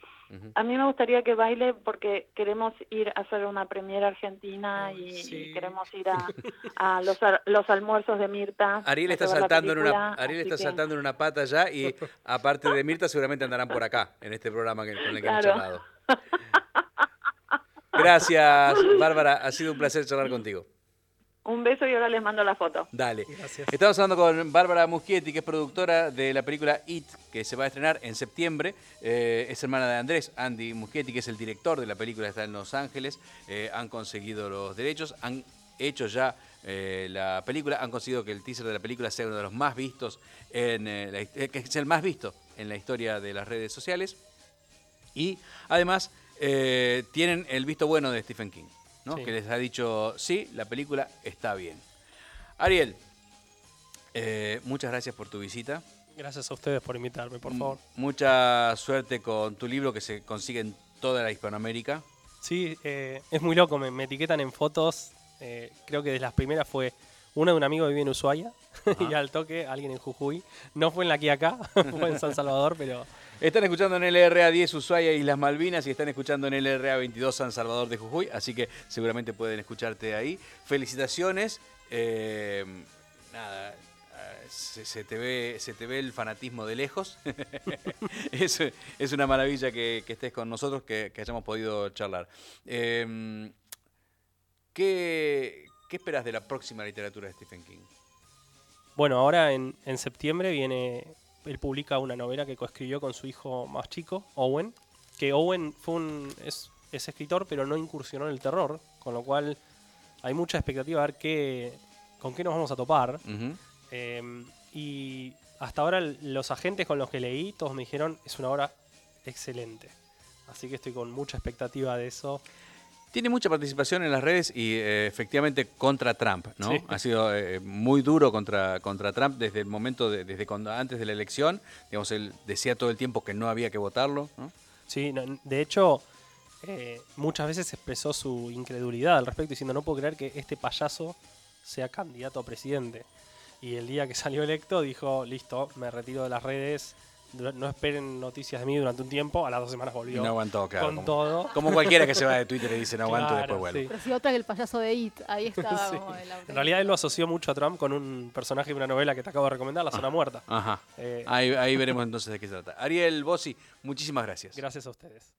A mí me gustaría que baile porque queremos ir a hacer una premiera argentina y, y queremos ir a, a los, ar- los almuerzos de Mirta. Ariel está saltando en una Ariel está que- saltando en una pata ya y aparte de Mirta seguramente andarán por acá en este programa que- con el que hemos Claro. charlado. Gracias, Bárbara, ha sido un placer charlar contigo. Un beso y ahora les mando la foto. Dale. Estamos hablando con Bárbara Muschietti, que es productora de la película It, que se va a estrenar en septiembre. Eh, es hermana de Andrés, Andy Muschietti, que es el director de la película, está en Los Ángeles. Eh, han conseguido los derechos, han hecho ya eh, la película, han conseguido que el teaser de la película sea uno de los más vistos, en, eh, la que es el más visto en la historia de las redes sociales. Y además eh, tienen el visto bueno de Stephen King, ¿no? Sí. que les ha dicho, sí, la película está bien. Ariel, eh, muchas gracias por tu visita. Gracias a ustedes por invitarme, por favor. M- Mucha suerte con tu libro que se consigue en toda la Hispanoamérica. Sí, eh, es muy loco, me, me etiquetan en fotos. eh, creo que de las primeras fue una de un amigo que vive en Ushuaia y al toque alguien en Jujuy. No fue en la que acá, fue en San Salvador, pero Están escuchando en LRA 10 Ushuaia y las Malvinas y están escuchando en LRA 22 San Salvador de Jujuy, así que seguramente pueden escucharte ahí. Felicitaciones. eh, nada, eh, se, te ve, se te ve el fanatismo de lejos. es, es una maravilla que, estés con nosotros, que, hayamos podido charlar. Eh, ¿qué, ¿Qué esperas de la próxima literatura de Stephen King? Bueno, ahora en, en septiembre viene, él publica una novela que coescribió con su hijo más chico, Owen, que Owen fue un, es, es escritor pero no incursionó en el terror, con lo cual hay mucha expectativa a ver qué, con qué nos vamos a topar. Eh, y hasta ahora los agentes con los que leí, todos me dijeron, es una obra excelente. Así que estoy con mucha expectativa de eso. Tiene mucha participación en las redes y eh, efectivamente contra Trump, ¿no? Sí. Ha sido eh, muy duro contra, contra Trump desde el momento, de- desde cuando antes de la elección. Digamos, él decía todo el tiempo que no había que votarlo, ¿no? Sí, no, de hecho, eh, muchas veces expresó su incredulidad al respecto, diciendo, no puedo creer que este payaso sea candidato a presidente. Y el día que salió electo dijo, listo, me retiro de las redes, no esperen noticias de mí durante un tiempo, a las dos semanas Y volvió. no aguantó, claro. con como, todo. como cualquiera que se va de Twitter y dice no aguanto y Claro, después vuelve. sí. Pero si otra que el payaso de It, ahí estaba Sí. como el En realidad él lo asoció mucho a Trump con un personaje de una novela que te acabo de recomendar, La Zona Muerta. Ajá. Eh, Ahí, ahí veremos entonces de qué se trata. Ariel Bossi, muchísimas gracias. Gracias a ustedes.